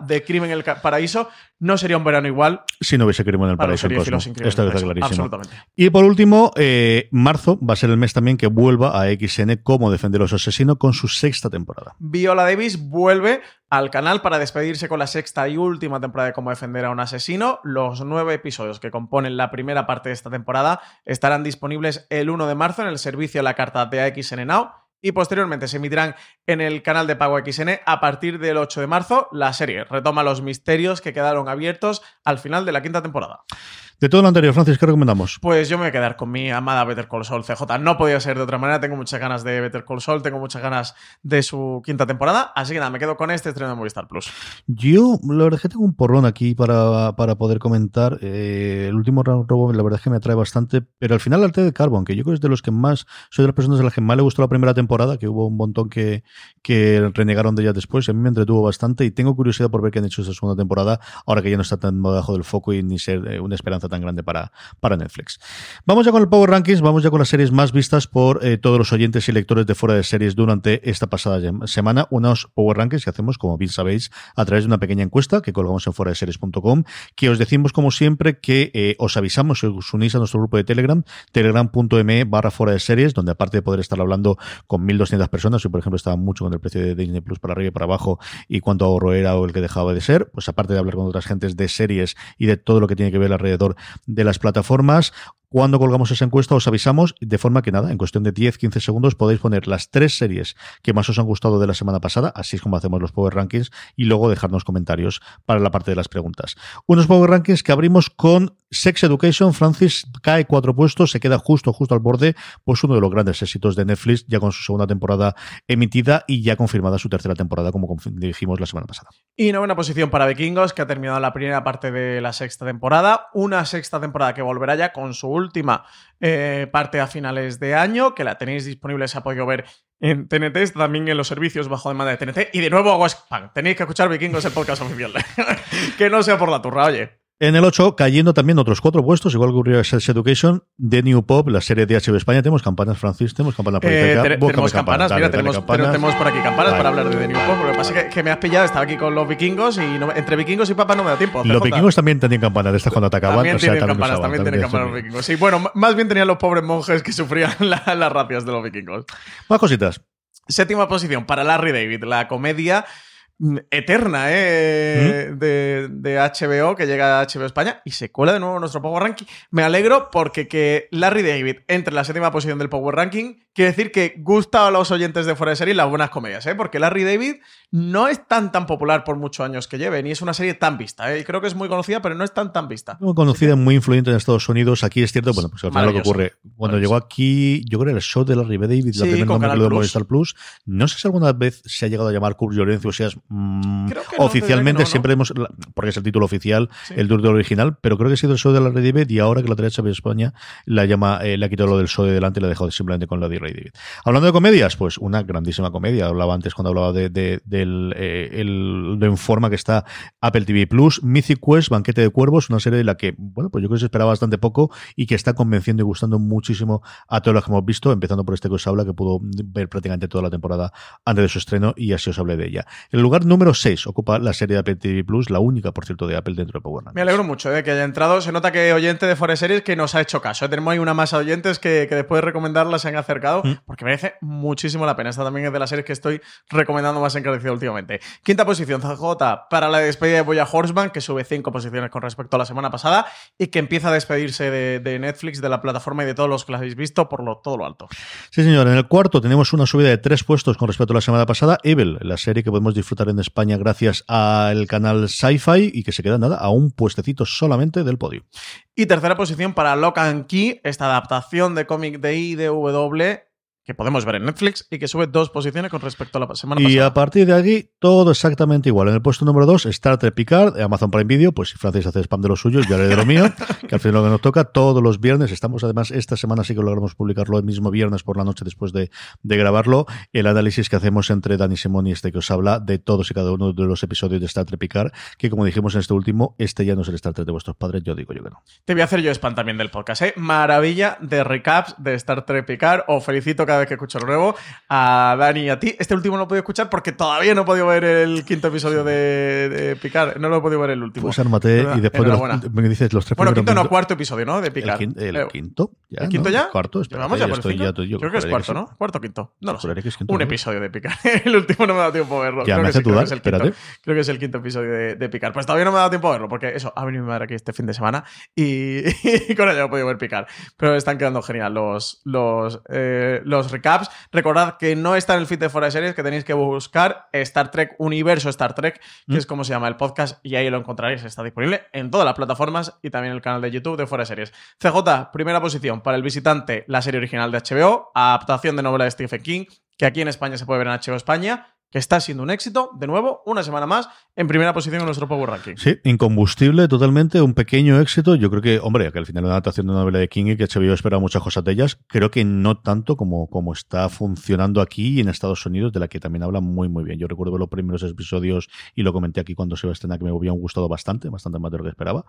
de Crimen en el Paraíso no sería un verano igual si no hubiese Crimen en el Paraíso. Esto está clarísimo. Absolutamente. Y por último, eh, marzo va a ser el mes también que vuelva a XN como Defender a los Asesinos con su sexta temporada. Viola Davis vuelve al canal para despedirse con la sexta y última temporada de Cómo Defender a un Asesino. Los nueve episodios que componen la primera parte de esta temporada estarán disponibles el 1 de marzo en el servicio de la carta de AXN Now y posteriormente se emitirán en el canal de Pago XN a partir del 8 de marzo. La serie retoma los misterios que quedaron abiertos al final de la quinta temporada. De todo lo anterior, Francis, ¿qué recomendamos? Pues yo me voy a quedar con mi amada Better Call Saul CJ. No podía ser de otra manera. Tengo muchas ganas de Better Call Saul, tengo muchas ganas de su quinta temporada. Así que nada, me quedo con este estreno de Movistar Plus. Yo, la verdad es que tengo un porrón aquí para, para poder comentar. Eh, el último robo, la verdad es que me atrae bastante. Pero al final, Arte de Carbon, que yo creo que es de los que más, soy de las personas a las que más le gustó la primera temporada, que hubo un montón que, que renegaron de ella después. A mí me entretuvo bastante y tengo curiosidad por ver qué han hecho esta segunda temporada, ahora que ya no está tan debajo del foco y ni ser eh, una esperanza tan grande para, para Netflix. Vamos ya con el Power Rankings, vamos ya con las series más vistas por eh, todos los oyentes y lectores de fuera de series durante esta pasada semana. Unos Power Rankings que hacemos, como bien sabéis, a través de una pequeña encuesta que colgamos en fuera de series.com, que os decimos como siempre que eh, os avisamos si os unís a nuestro grupo de Telegram, telegram.me barra fuera de series, donde aparte de poder estar hablando con 1.200 personas, y por ejemplo estaba mucho con el precio de Disney Plus para arriba y para abajo y cuánto ahorro era o el que dejaba de ser, pues aparte de hablar con otras gentes de series y de todo lo que tiene que ver alrededor de las plataformas, cuando colgamos esa encuesta os avisamos de forma que nada, en cuestión de 10-15 segundos podéis poner las tres series que más os han gustado de la semana pasada, así es como hacemos los Power Rankings, y luego dejarnos comentarios para la parte de las preguntas. Unos Power Rankings que abrimos con Sex Education, Francis cae cuatro puestos, se queda justo, justo al borde, pues uno de los grandes éxitos de Netflix, ya con su segunda temporada emitida y ya confirmada su tercera temporada, como dijimos la semana pasada. Y novena posición para Vikingos, que ha terminado la primera parte de la sexta temporada, una sexta temporada que volverá ya con su última eh, parte a finales de año, que la tenéis disponible, se ha podido ver en TNT, también en los servicios bajo demanda de TNT. Y de nuevo hago. Tenéis que escuchar Vikingos, el podcast oficial. (laughs) que no sea por la turra, oye. En el 8, cayendo también otros cuatro puestos, igual que ocurrió Sex Education, The New Pop, la serie de HBO España. Tenemos campanas, Francis, tenemos campanas por eh, Tenemos campanas, mira, tenemos, tenemos, por aquí campanas para hablar de The New Pop. Lo que pasa es que, me has pillado, estaba aquí con los vikingos y entre vikingos y papas no me da tiempo. Los vikingos también tenían campanas de estas cuando atacaban. También tienen campanas, también, tienen campanas los vikingos. Sí, bueno, más bien tenían los pobres monjes que sufrían (laughs) las racias de los vikingos. Más cositas. Séptima posición para Larry David, la comedia eterna ¿eh? ¿Mm? de, de, HBO que llega a HBO España y se cuela de nuevo nuestro Power Ranking. Me alegro porque que Larry David entre en la séptima posición del Power Ranking quiere decir que gusta a los oyentes de fuera de serie las buenas comedias, ¿eh? porque Larry David no es tan tan popular por muchos años que lleve, ni es una serie tan vista. ¿eh? Y creo que es muy conocida, pero no es tan tan vista. Muy conocida, muy influyente en Estados Unidos. Aquí es cierto, bueno, pues al final lo que ocurre. Cuando llegó aquí, yo creo que el show de Larry David, la primera que de Movistar Plus, no sé si alguna vez se ha llegado a llamar Curb Llorencio, o sea, mm, oficialmente siempre hemos, porque es el título oficial, el título original, pero creo que ha sido el show de Larry David y ahora que la derecha de España la llama, eh, le ha quitado lo del show de delante y la ha dejado simplemente con la de Larry David. Hablando de comedias, pues una grandísima comedia. Hablaba antes cuando hablaba de, del eh, el, de forma que está Apple TV Plus, Mythic Quest, Banquete de Cuervos, una serie de la que, bueno, pues yo creo que se esperaba bastante poco y que está convenciendo y gustando muchísimo a todos los que hemos visto, empezando por este que os habla, que pudo ver prácticamente toda la temporada antes de su estreno y así os hablé de ella. El lugar número 6 ocupa la serie de Apple TV Plus, la única, por cierto, de Apple dentro de Power Me alegro mucho de que haya entrado. Se nota que oyente de Forest Series que nos ha hecho caso. Tenemos ahí una masa de oyentes que, que después de recomendarla se han acercado, mm. porque merece muchísimo la pena. Esta también es de las series que estoy recomendando más encarecido últimamente. Quinta posición, CJ, para la despedida de Boya Horseman, que sube cinco posiciones con respecto a la semana pasada y que empieza a despedirse de, Netflix, de la plataforma y de todos los que la habéis visto por lo, todo lo alto. Sí, señor. En el cuarto tenemos una subida de tres puestos con respecto a la semana pasada. Evil, la serie que podemos disfrutar en España gracias al canal Sci-Fi y que se queda nada a un puestecito solamente del podio. Y tercera posición para Lock and Key, esta adaptación de cómic de IDW que podemos ver en Netflix y que sube dos posiciones con respecto a la semana pasada. Y a partir de aquí, todo exactamente igual. En el puesto número dos, Star Trek Picard, Amazon Prime Video, pues si Francis hace spam de los suyos, yo haré de lo mío, que al final lo que nos toca todos los viernes. Estamos además, esta semana sí que logramos publicarlo el mismo viernes por la noche después de, de grabarlo, el análisis que hacemos entre Dani Simón y este que os habla de todos y cada uno de los episodios de Star Trek Picard, que como dijimos en este último, este ya no es el Star Trek de vuestros padres, yo digo yo que no. Te voy a hacer yo spam también del podcast, ¿eh? Maravilla de recaps de Star Trek Picard, os felicito cada vez que escucho el nuevo a Dani y a ti. Este último no lo he podido escuchar porque todavía no he podido ver el quinto episodio de, de Picar. No lo he podido ver el último. Pues armate y después me dices los tres Bueno, quinto no, cuarto episodio, ¿no? De Picar. El, el quinto. Ya, ¿El quinto ya? Cuarto, ya, por estoy, ya, yo Creo que es cuarto, ¿no? Cuarto quinto. No lo sé. Un episodio de Picar. (laughs) el último no me ha dado tiempo a verlo. Ya, me hace dudar, espérate. Creo que es el quinto episodio de, de Picar. Pues todavía no me ha dado tiempo a verlo porque eso, ha venido mi madre aquí este fin de semana y, (laughs) con ella no he podido ver Picar. Pero están quedando genial los, los, eh, los los recaps. Recordad que no está en el feed de Fuera de Series, que tenéis que buscar Star Trek Universo Star Trek, que Mm. es como se llama el podcast, y ahí lo encontraréis. Está disponible en todas las plataformas y también en el canal de YouTube de Fuera de Series. CJ, primera posición para el visitante, la serie original de HBO, adaptación de novela de Stephen King, que aquí en España se puede ver en HBO España, que está siendo un éxito, de nuevo, una semana más, en primera posición en nuestro Power Ranking. Sí, incombustible totalmente, un pequeño éxito. Yo creo que, hombre, que al final es una adaptación de una novela de King y que HBO espera muchas cosas de ellas. Creo que no tanto como, como está funcionando aquí y en Estados Unidos, de la que también hablan muy, muy bien. Yo recuerdo los primeros episodios y lo comenté aquí cuando se iba a estrenar que me habían gustado bastante, bastante más de lo que esperaba.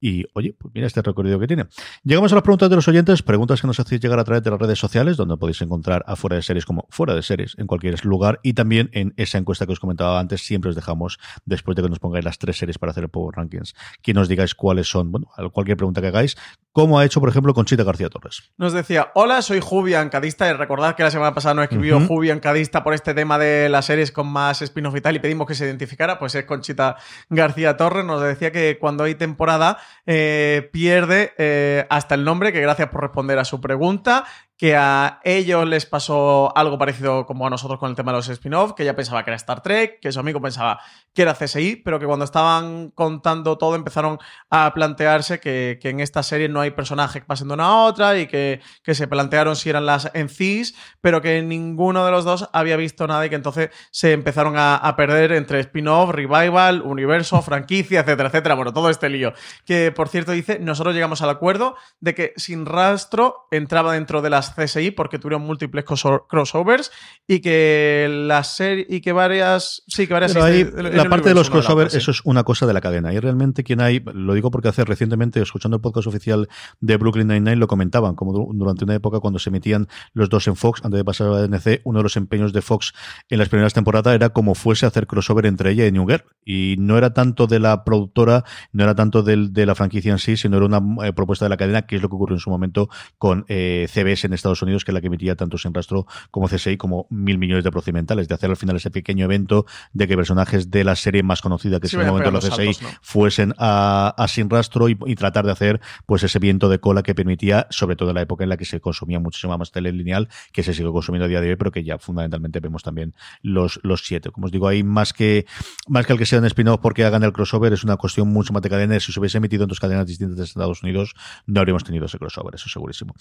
Y oye, pues mira este recorrido que tiene. Llegamos a las preguntas de los oyentes, preguntas que nos hacéis llegar a través de las redes sociales, donde podéis encontrar a Fuera de Series como Fuera de Series en cualquier lugar y también en esa encuesta que os comentaba antes, siempre os dejamos después de que nos pongáis las tres series para hacer el Power Rankings, que nos digáis cuáles son, bueno, cualquier pregunta que hagáis, como ha hecho, por ejemplo, Conchita García Torres. Nos decía, hola, soy Jubi Ancadista, y recordad que la semana pasada nos escribió Ujú. Jubi Ancadista por este tema de las series con más spin-off y tal, y pedimos que se identificara, pues es Conchita García Torres, nos decía que cuando hay temporada eh, pierde eh, hasta el nombre, que gracias por responder a su pregunta, que a ellos les pasó algo parecido como a nosotros con el tema de los spin-off, que ella pensaba que era Star Trek, que su amigo pensaba que era CSI, pero que cuando estaban contando todo empezaron a plantearse que, que en esta serie no hay personajes que pasen de una a otra y que, que se plantearon si eran las en CIS, pero que ninguno de los dos había visto nada y que entonces se empezaron a, a perder entre spin-off, revival, universo, franquicia, etcétera, etcétera. Bueno, todo este lío. Que por cierto dice, nosotros llegamos al acuerdo de que sin rastro entraba dentro de las CSI porque tuvieron múltiples crossovers y que la serie y que varias sí que varias en la parte de los la crossovers, eso es una cosa de la cadena. Y realmente quien hay, lo digo porque hace recientemente, escuchando el podcast oficial de Brooklyn Nine-Nine, lo comentaban, como du- durante una época cuando se emitían los dos en Fox, antes de pasar a NC, uno de los empeños de Fox en las primeras temporadas era como fuese hacer crossover entre ella y New Girl. Y no era tanto de la productora, no era tanto del- de la franquicia en sí, sino era una eh, propuesta de la cadena, que es lo que ocurrió en su momento con eh, CBS en Estados Unidos, que es la que emitía tanto Sin Rastro como CSI, como mil millones de procedimentales, de hacer al final ese pequeño evento de que personajes de la serie más conocida que Sí, es en el momento de los CSI saltos, ¿no? fuesen a, a Sin Rastro y, y tratar de hacer pues ese viento de cola que permitía, sobre todo en la época en la que se consumía muchísima más tele lineal, que se sigue consumiendo a día de hoy, pero que ya fundamentalmente vemos también los, los siete. Como os digo, hay más que, más que el que sea un spin-off porque hagan el crossover, es una cuestión mucho más de cadenas. Si se hubiese emitido en dos cadenas distintas de Estados Unidos, no habríamos tenido ese crossover, eso segurísimo.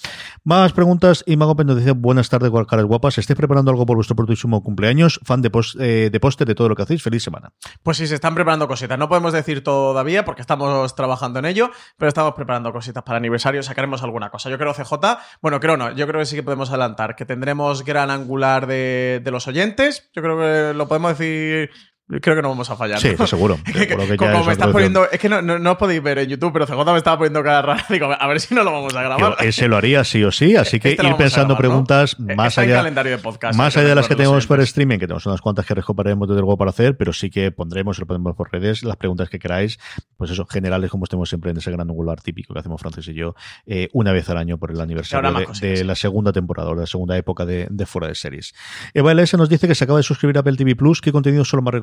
Más preguntas. Y Mago Pen nos dice, buenas tardes, caras guapas. ¿Estáis preparando algo por vuestro próximo cumpleaños? Fan de, post, eh, de póster de todo lo que hacéis. Feliz semana. Pues sí, se están preparando cositas. No podemos decir todavía porque estamos trabajando en ello, pero estamos preparando cositas para aniversario. Sacaremos alguna cosa. Yo creo CJ, bueno, creo no, yo creo que sí que podemos adelantar que tendremos gran angular de los oyentes. Yo creo que lo podemos decir. Creo que no vamos a fallar. Sí, ¿no? (laughs) seguro. Que- como me estás poniendo. Es que no, no, no os podéis ver en YouTube, pero CJ me estaba poniendo cara rara. (laughs) Digo, a ver si no lo vamos a grabar. Yo ese lo haría sí o sí, así que Este ir pensando preguntas Eh, más está allá, calendario de podcast, más allá de las que tenemos oyentes. streaming, que tenemos unas cuantas que recoparemos desde luego para hacer, pero sí que pondremos, lo ponemos por redes, las preguntas que queráis, pues eso, generales como estemos siempre en ese gran angular típico que hacemos Francis y yo, eh, una vez al año por el aniversario de, la segunda temporada, o de la segunda época de, de fuera de series. Eva LS nos dice que se acaba de suscribir a Apple TV Plus, ¿qué contenidos son los más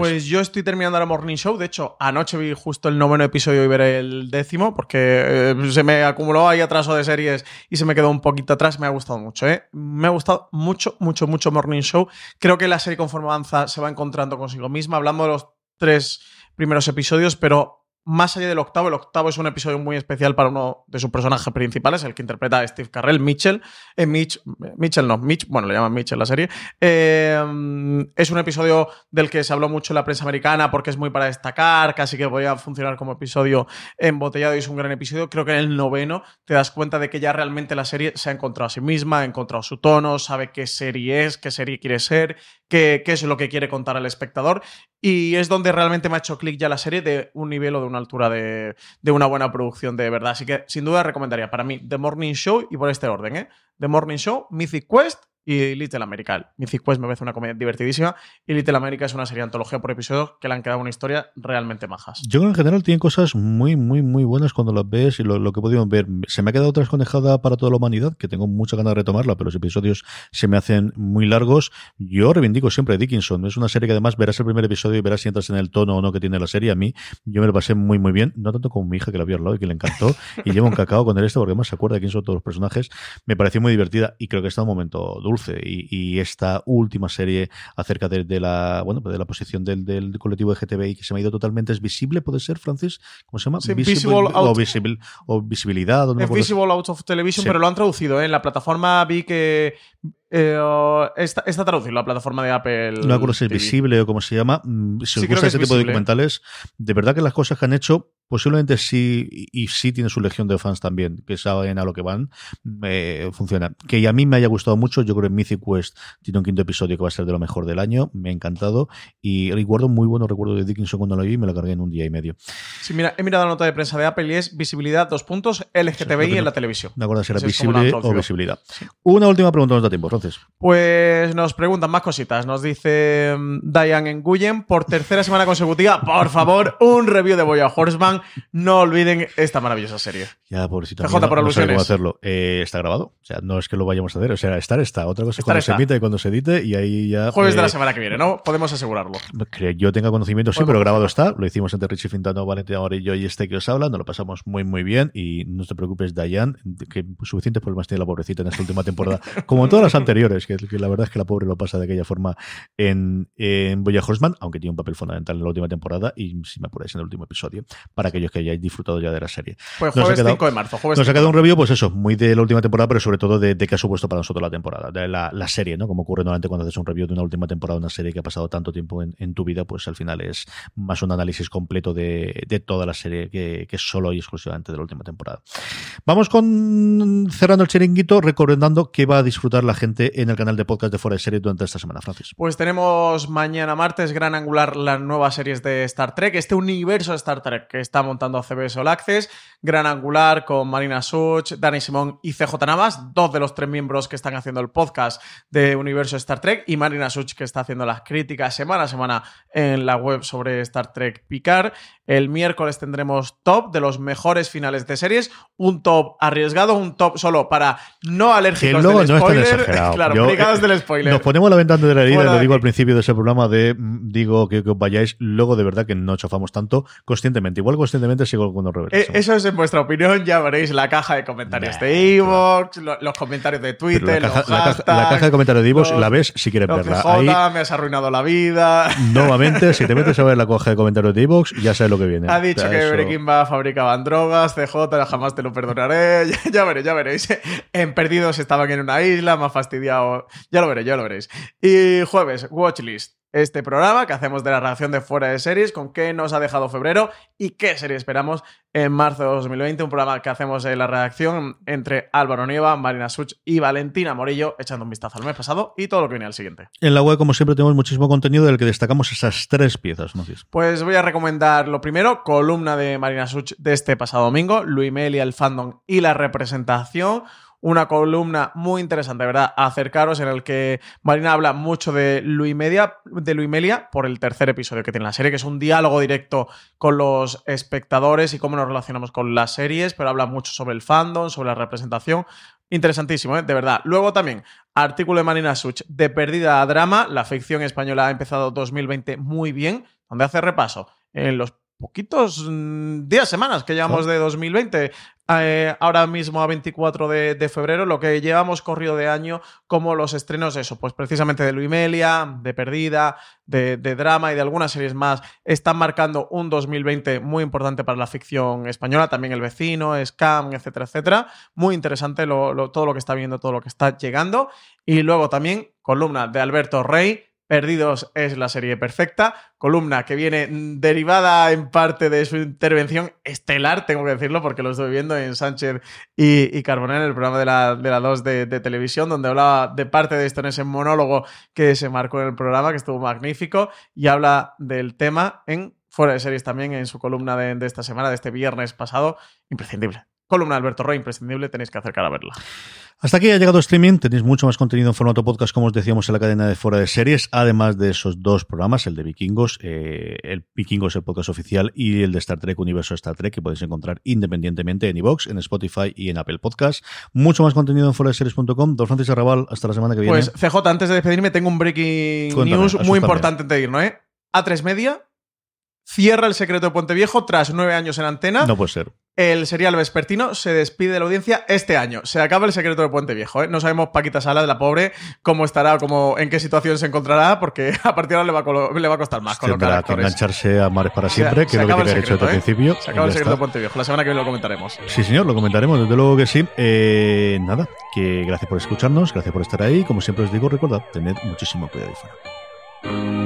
Pues yo estoy terminando la Morning Show. De hecho, anoche vi justo el noveno episodio y veré el décimo, porque eh, se me acumuló ahí atraso de series y se me quedó un poquito atrás. Me ha gustado mucho, ¿eh? Me ha gustado mucho, mucho, mucho Morning Show. Creo que la serie conforme avanza se va encontrando consigo misma. Hablamos de los tres primeros episodios, pero más allá del octavo, el octavo es un episodio muy especial para uno de sus personajes principales, el que interpreta a Steve Carrell, Mitchell. Eh, Mitch, Mitchell no, Mitch, bueno, le llaman Mitchell la serie. Eh, es un episodio del que se habló mucho en la prensa americana porque es muy para destacar, casi que podía funcionar como episodio embotellado y es un gran episodio. Creo que en el noveno te das cuenta de que ya realmente la serie se ha encontrado a sí misma, ha encontrado su tono, sabe qué serie es, qué serie quiere ser, qué, qué es lo que quiere contar al espectador. Y es donde realmente me ha hecho clic ya la serie de un nivel o de una altura de, de una buena producción de verdad. Así que sin duda recomendaría para mí The Morning Show y por este orden, ¿eh? The Morning Show, Mythic Quest y Little America. Mythic Quest me parece una comedia divertidísima y Little America es una serie antología por episodio que le han quedado una historia realmente majas. Yo en general tiene cosas muy, muy, muy buenas cuando las ves y lo, que he podido ver. Se me ha quedado desconejada para toda la humanidad, que tengo mucha ganas de retomarla, pero los episodios se me hacen muy largos. Yo reivindico siempre Dickinson. Es una serie que además verás el primer episodio y verás si entras en el tono o no que tiene la serie. A mí, yo me lo pasé muy, muy bien. No tanto como mi hija que la vio al lado y que le encantó. y llevo un cacao con el esto porque más se acuerda de quién son todos los personajes. Me pareció muy divertida y creo que está un momento dulce. Y, esta última serie acerca de, la bueno de la posición del, del colectivo LGTBI que se me ha ido totalmente es visible, puede ser, Francis, ¿cómo se llama? visible, o, visible, o visibilidad. es Visible Out of Television, pero lo han traducido. ¿eh? En la plataforma vi que eh, está, traducido la plataforma de Apple. No me acuerdo si es visible o cómo se llama. Mm, si os gusta ese tipo de documentales, de verdad que las cosas que han hecho Posiblemente sí, y sí tiene su legión de fans también, que saben a lo que van, eh, funciona. Que a mí me haya gustado mucho, yo creo que Mythic Quest tiene un quinto episodio que va a ser de lo mejor del año, me ha encantado, y recuerdo muy buenos recuerdo de Dickinson cuando lo vi y me lo cargué en un día y medio. Sí, mira, he mirado la nota de prensa de Apple y es visibilidad, dos puntos, LGTBI en la televisión. De acuerdo si era visible o visibilidad. Una última pregunta, nos da tiempo, entonces. Pues nos preguntan más cositas, nos dice mm, Diane Nguyen, por tercera semana consecutiva, por favor, un review de Boya Horseman no olviden esta maravillosa serie. Ya, pobrecito. No, por alusiones. cómo hacerlo. Eh, está grabado. O sea, no es que lo vayamos a hacer. O sea, estar está. Otra cosa es cuando se emite y cuando se edite y ahí ya. Jueves de la eh, semana que viene, ¿no? Podemos asegurarlo. yo tenga conocimiento, sí, pero grabado está. Lo hicimos entre Richie Fintano, Valentina y yo y este que os habla. Nos lo pasamos muy, muy bien. Y no te preocupes, Diane, que suficientes problemas tiene la pobrecita en esta última temporada. como en todas las anteriores, que, la verdad es que la pobre lo pasa de aquella forma en, en Boya Horseman, aunque tiene un papel fundamental en la última temporada y si me apuráis en el último episodio, para aquellos que hayáis disfrutado ya de la serie. Pues jueves 5 de marzo. Jueves nos ha quedado un review, pues eso, muy de la última temporada, pero sobre todo de, de qué ha supuesto para nosotros la temporada, de la, la, serie, ¿no? Como ocurre normalmente cuando haces un review de una última temporada, una serie que ha pasado tanto tiempo en, en tu vida, pues al final es más un análisis completo de, de toda la serie que, que, solo y exclusivamente de la última temporada. Vamos con cerrando el chiringuito, recordando que va a disfrutar la gente en el canal de podcast de Fuera de Serie durante esta semana, Francis. Pues tenemos mañana martes, gran angular, las nuevas series de Star Trek, este universo de Star Trek que está montando CBS All Access, gran angular con Marina Such, Dani Simón y CJ Navas, dos de los tres miembros que están haciendo el podcast de Universo Star Trek, y Marina Such que está haciendo las críticas semana a semana en la web sobre Star Trek Picard. El miércoles tendremos top de los mejores finales de series, un top arriesgado, un top solo para no alérgicos del spoiler. Claro, eh, del spoiler. Nos ponemos la ventana de la herida, lo digo al principio de ese programa de mm, digo que, os vayáis, luego de verdad que no chafamos tanto conscientemente. Igual conscientemente sigo con los eh, Eso es en vuestra opinión, ya veréis la caja de comentarios de Evox, los comentarios de Twitter, la, caja, de comentarios de Evox la ves si quieres verla. Ahí, me has arruinado la vida. (laughs) Nuevamente, si te metes a ver la caja de comentarios de Evox, ya sabes lo que viene. Ha dicho que Breaking Bad fabricaban drogas, CJ, jamás te lo perdonaré. (laughs) Ya, veréis, ya veréis. En Perdidos estaban en una isla, más fastidiado. Ya lo veréis, ya lo veréis. Y jueves, Watchlist este programa que hacemos de la reacción de fuera de series, con qué nos ha dejado febrero y qué serie esperamos en marzo de 2020. Un programa que hacemos en la redacción entre Álvaro Nieva, Marina Such y Valentina Morillo, echando un vistazo al mes pasado y todo lo que viene al siguiente. En la web, como siempre, tenemos muchísimo contenido del que destacamos esas tres piezas. ¿no? Pues voy a recomendar lo primero, columna de Marina Such de este pasado domingo, Luis Melia, el fandom y la representación una columna muy interesante, ¿verdad? Acercaros en el que Marina habla mucho de Luis Media, de Melia por el tercer episodio que tiene la serie, que es un diálogo directo con los espectadores y cómo nos relacionamos con las series, pero habla mucho sobre el fandom, sobre la representación. Interesantísimo, ¿eh? de verdad. Luego también, artículo de Marina Such de Perdida a Drama. La ficción española ha empezado 2020 muy bien, donde hace repaso en los poquitos mm, días, semanas que llevamos de 2020. Eh, ahora mismo a 24 de, febrero, lo que llevamos corrido de año como los estrenos, eso, pues precisamente de Luimelia, de Perdida, de, drama y de algunas series más, están marcando un 2020 muy importante para la ficción española, también El Vecino, Scam, etcétera, etcétera. Muy interesante todo lo que está viendo, todo lo que está llegando. Y luego también columna de Alberto Rey, Perdidos es la serie perfecta, columna que viene derivada en parte de su intervención estelar, tengo que decirlo, porque lo estoy viendo en Sánchez y, y Carbonell, en el programa de la, de 2 de, televisión, donde hablaba de parte de esto en ese monólogo que se marcó en el programa, que estuvo magnífico, y habla del tema en fuera de series también, en su columna de esta semana, de este viernes pasado, imprescindible columna de Alberto Roy, imprescindible, tenéis que acercar a verla. Hasta aquí ha llegado streaming. Tenéis mucho más contenido en formato podcast, como os decíamos en la cadena de fuera de series, además de esos dos programas, el de Vikingos, eh, el Vikingos, el podcast oficial, y el de Star Trek, Universo Star Trek, que podéis encontrar independientemente en iVoox, en Spotify y en Apple Podcast. Mucho más contenido en fuera de series.com. Don Francis Arrabal, hasta la semana que viene. Pues CJ, antes de despedirme, tengo un breaking news muy importante de ir, ¿no? ¿eh? A3 Media cierra el secreto de Puente Viejo tras nueve años en antena. No puede ser. El serial vespertino se despide de la audiencia este año. Se acaba el secreto de Puente Viejo. ¿eh? No sabemos Paquita Sala de la pobre cómo estará, cómo, en qué situación se encontrará, porque (laughs) a partir de ahora le va a, le va a costar más Tendrá que engancharse a Mares para siempre, que es lo que que hecho desde el ¿eh? principio. Se acaba el secreto de Puente Viejo. La semana que viene lo comentaremos. Sí, señor, lo comentaremos, desde luego que sí. Eh, nada, que gracias por escucharnos, gracias por estar ahí. Como siempre os digo, recordad, tened muchísimo cuidado y fuera.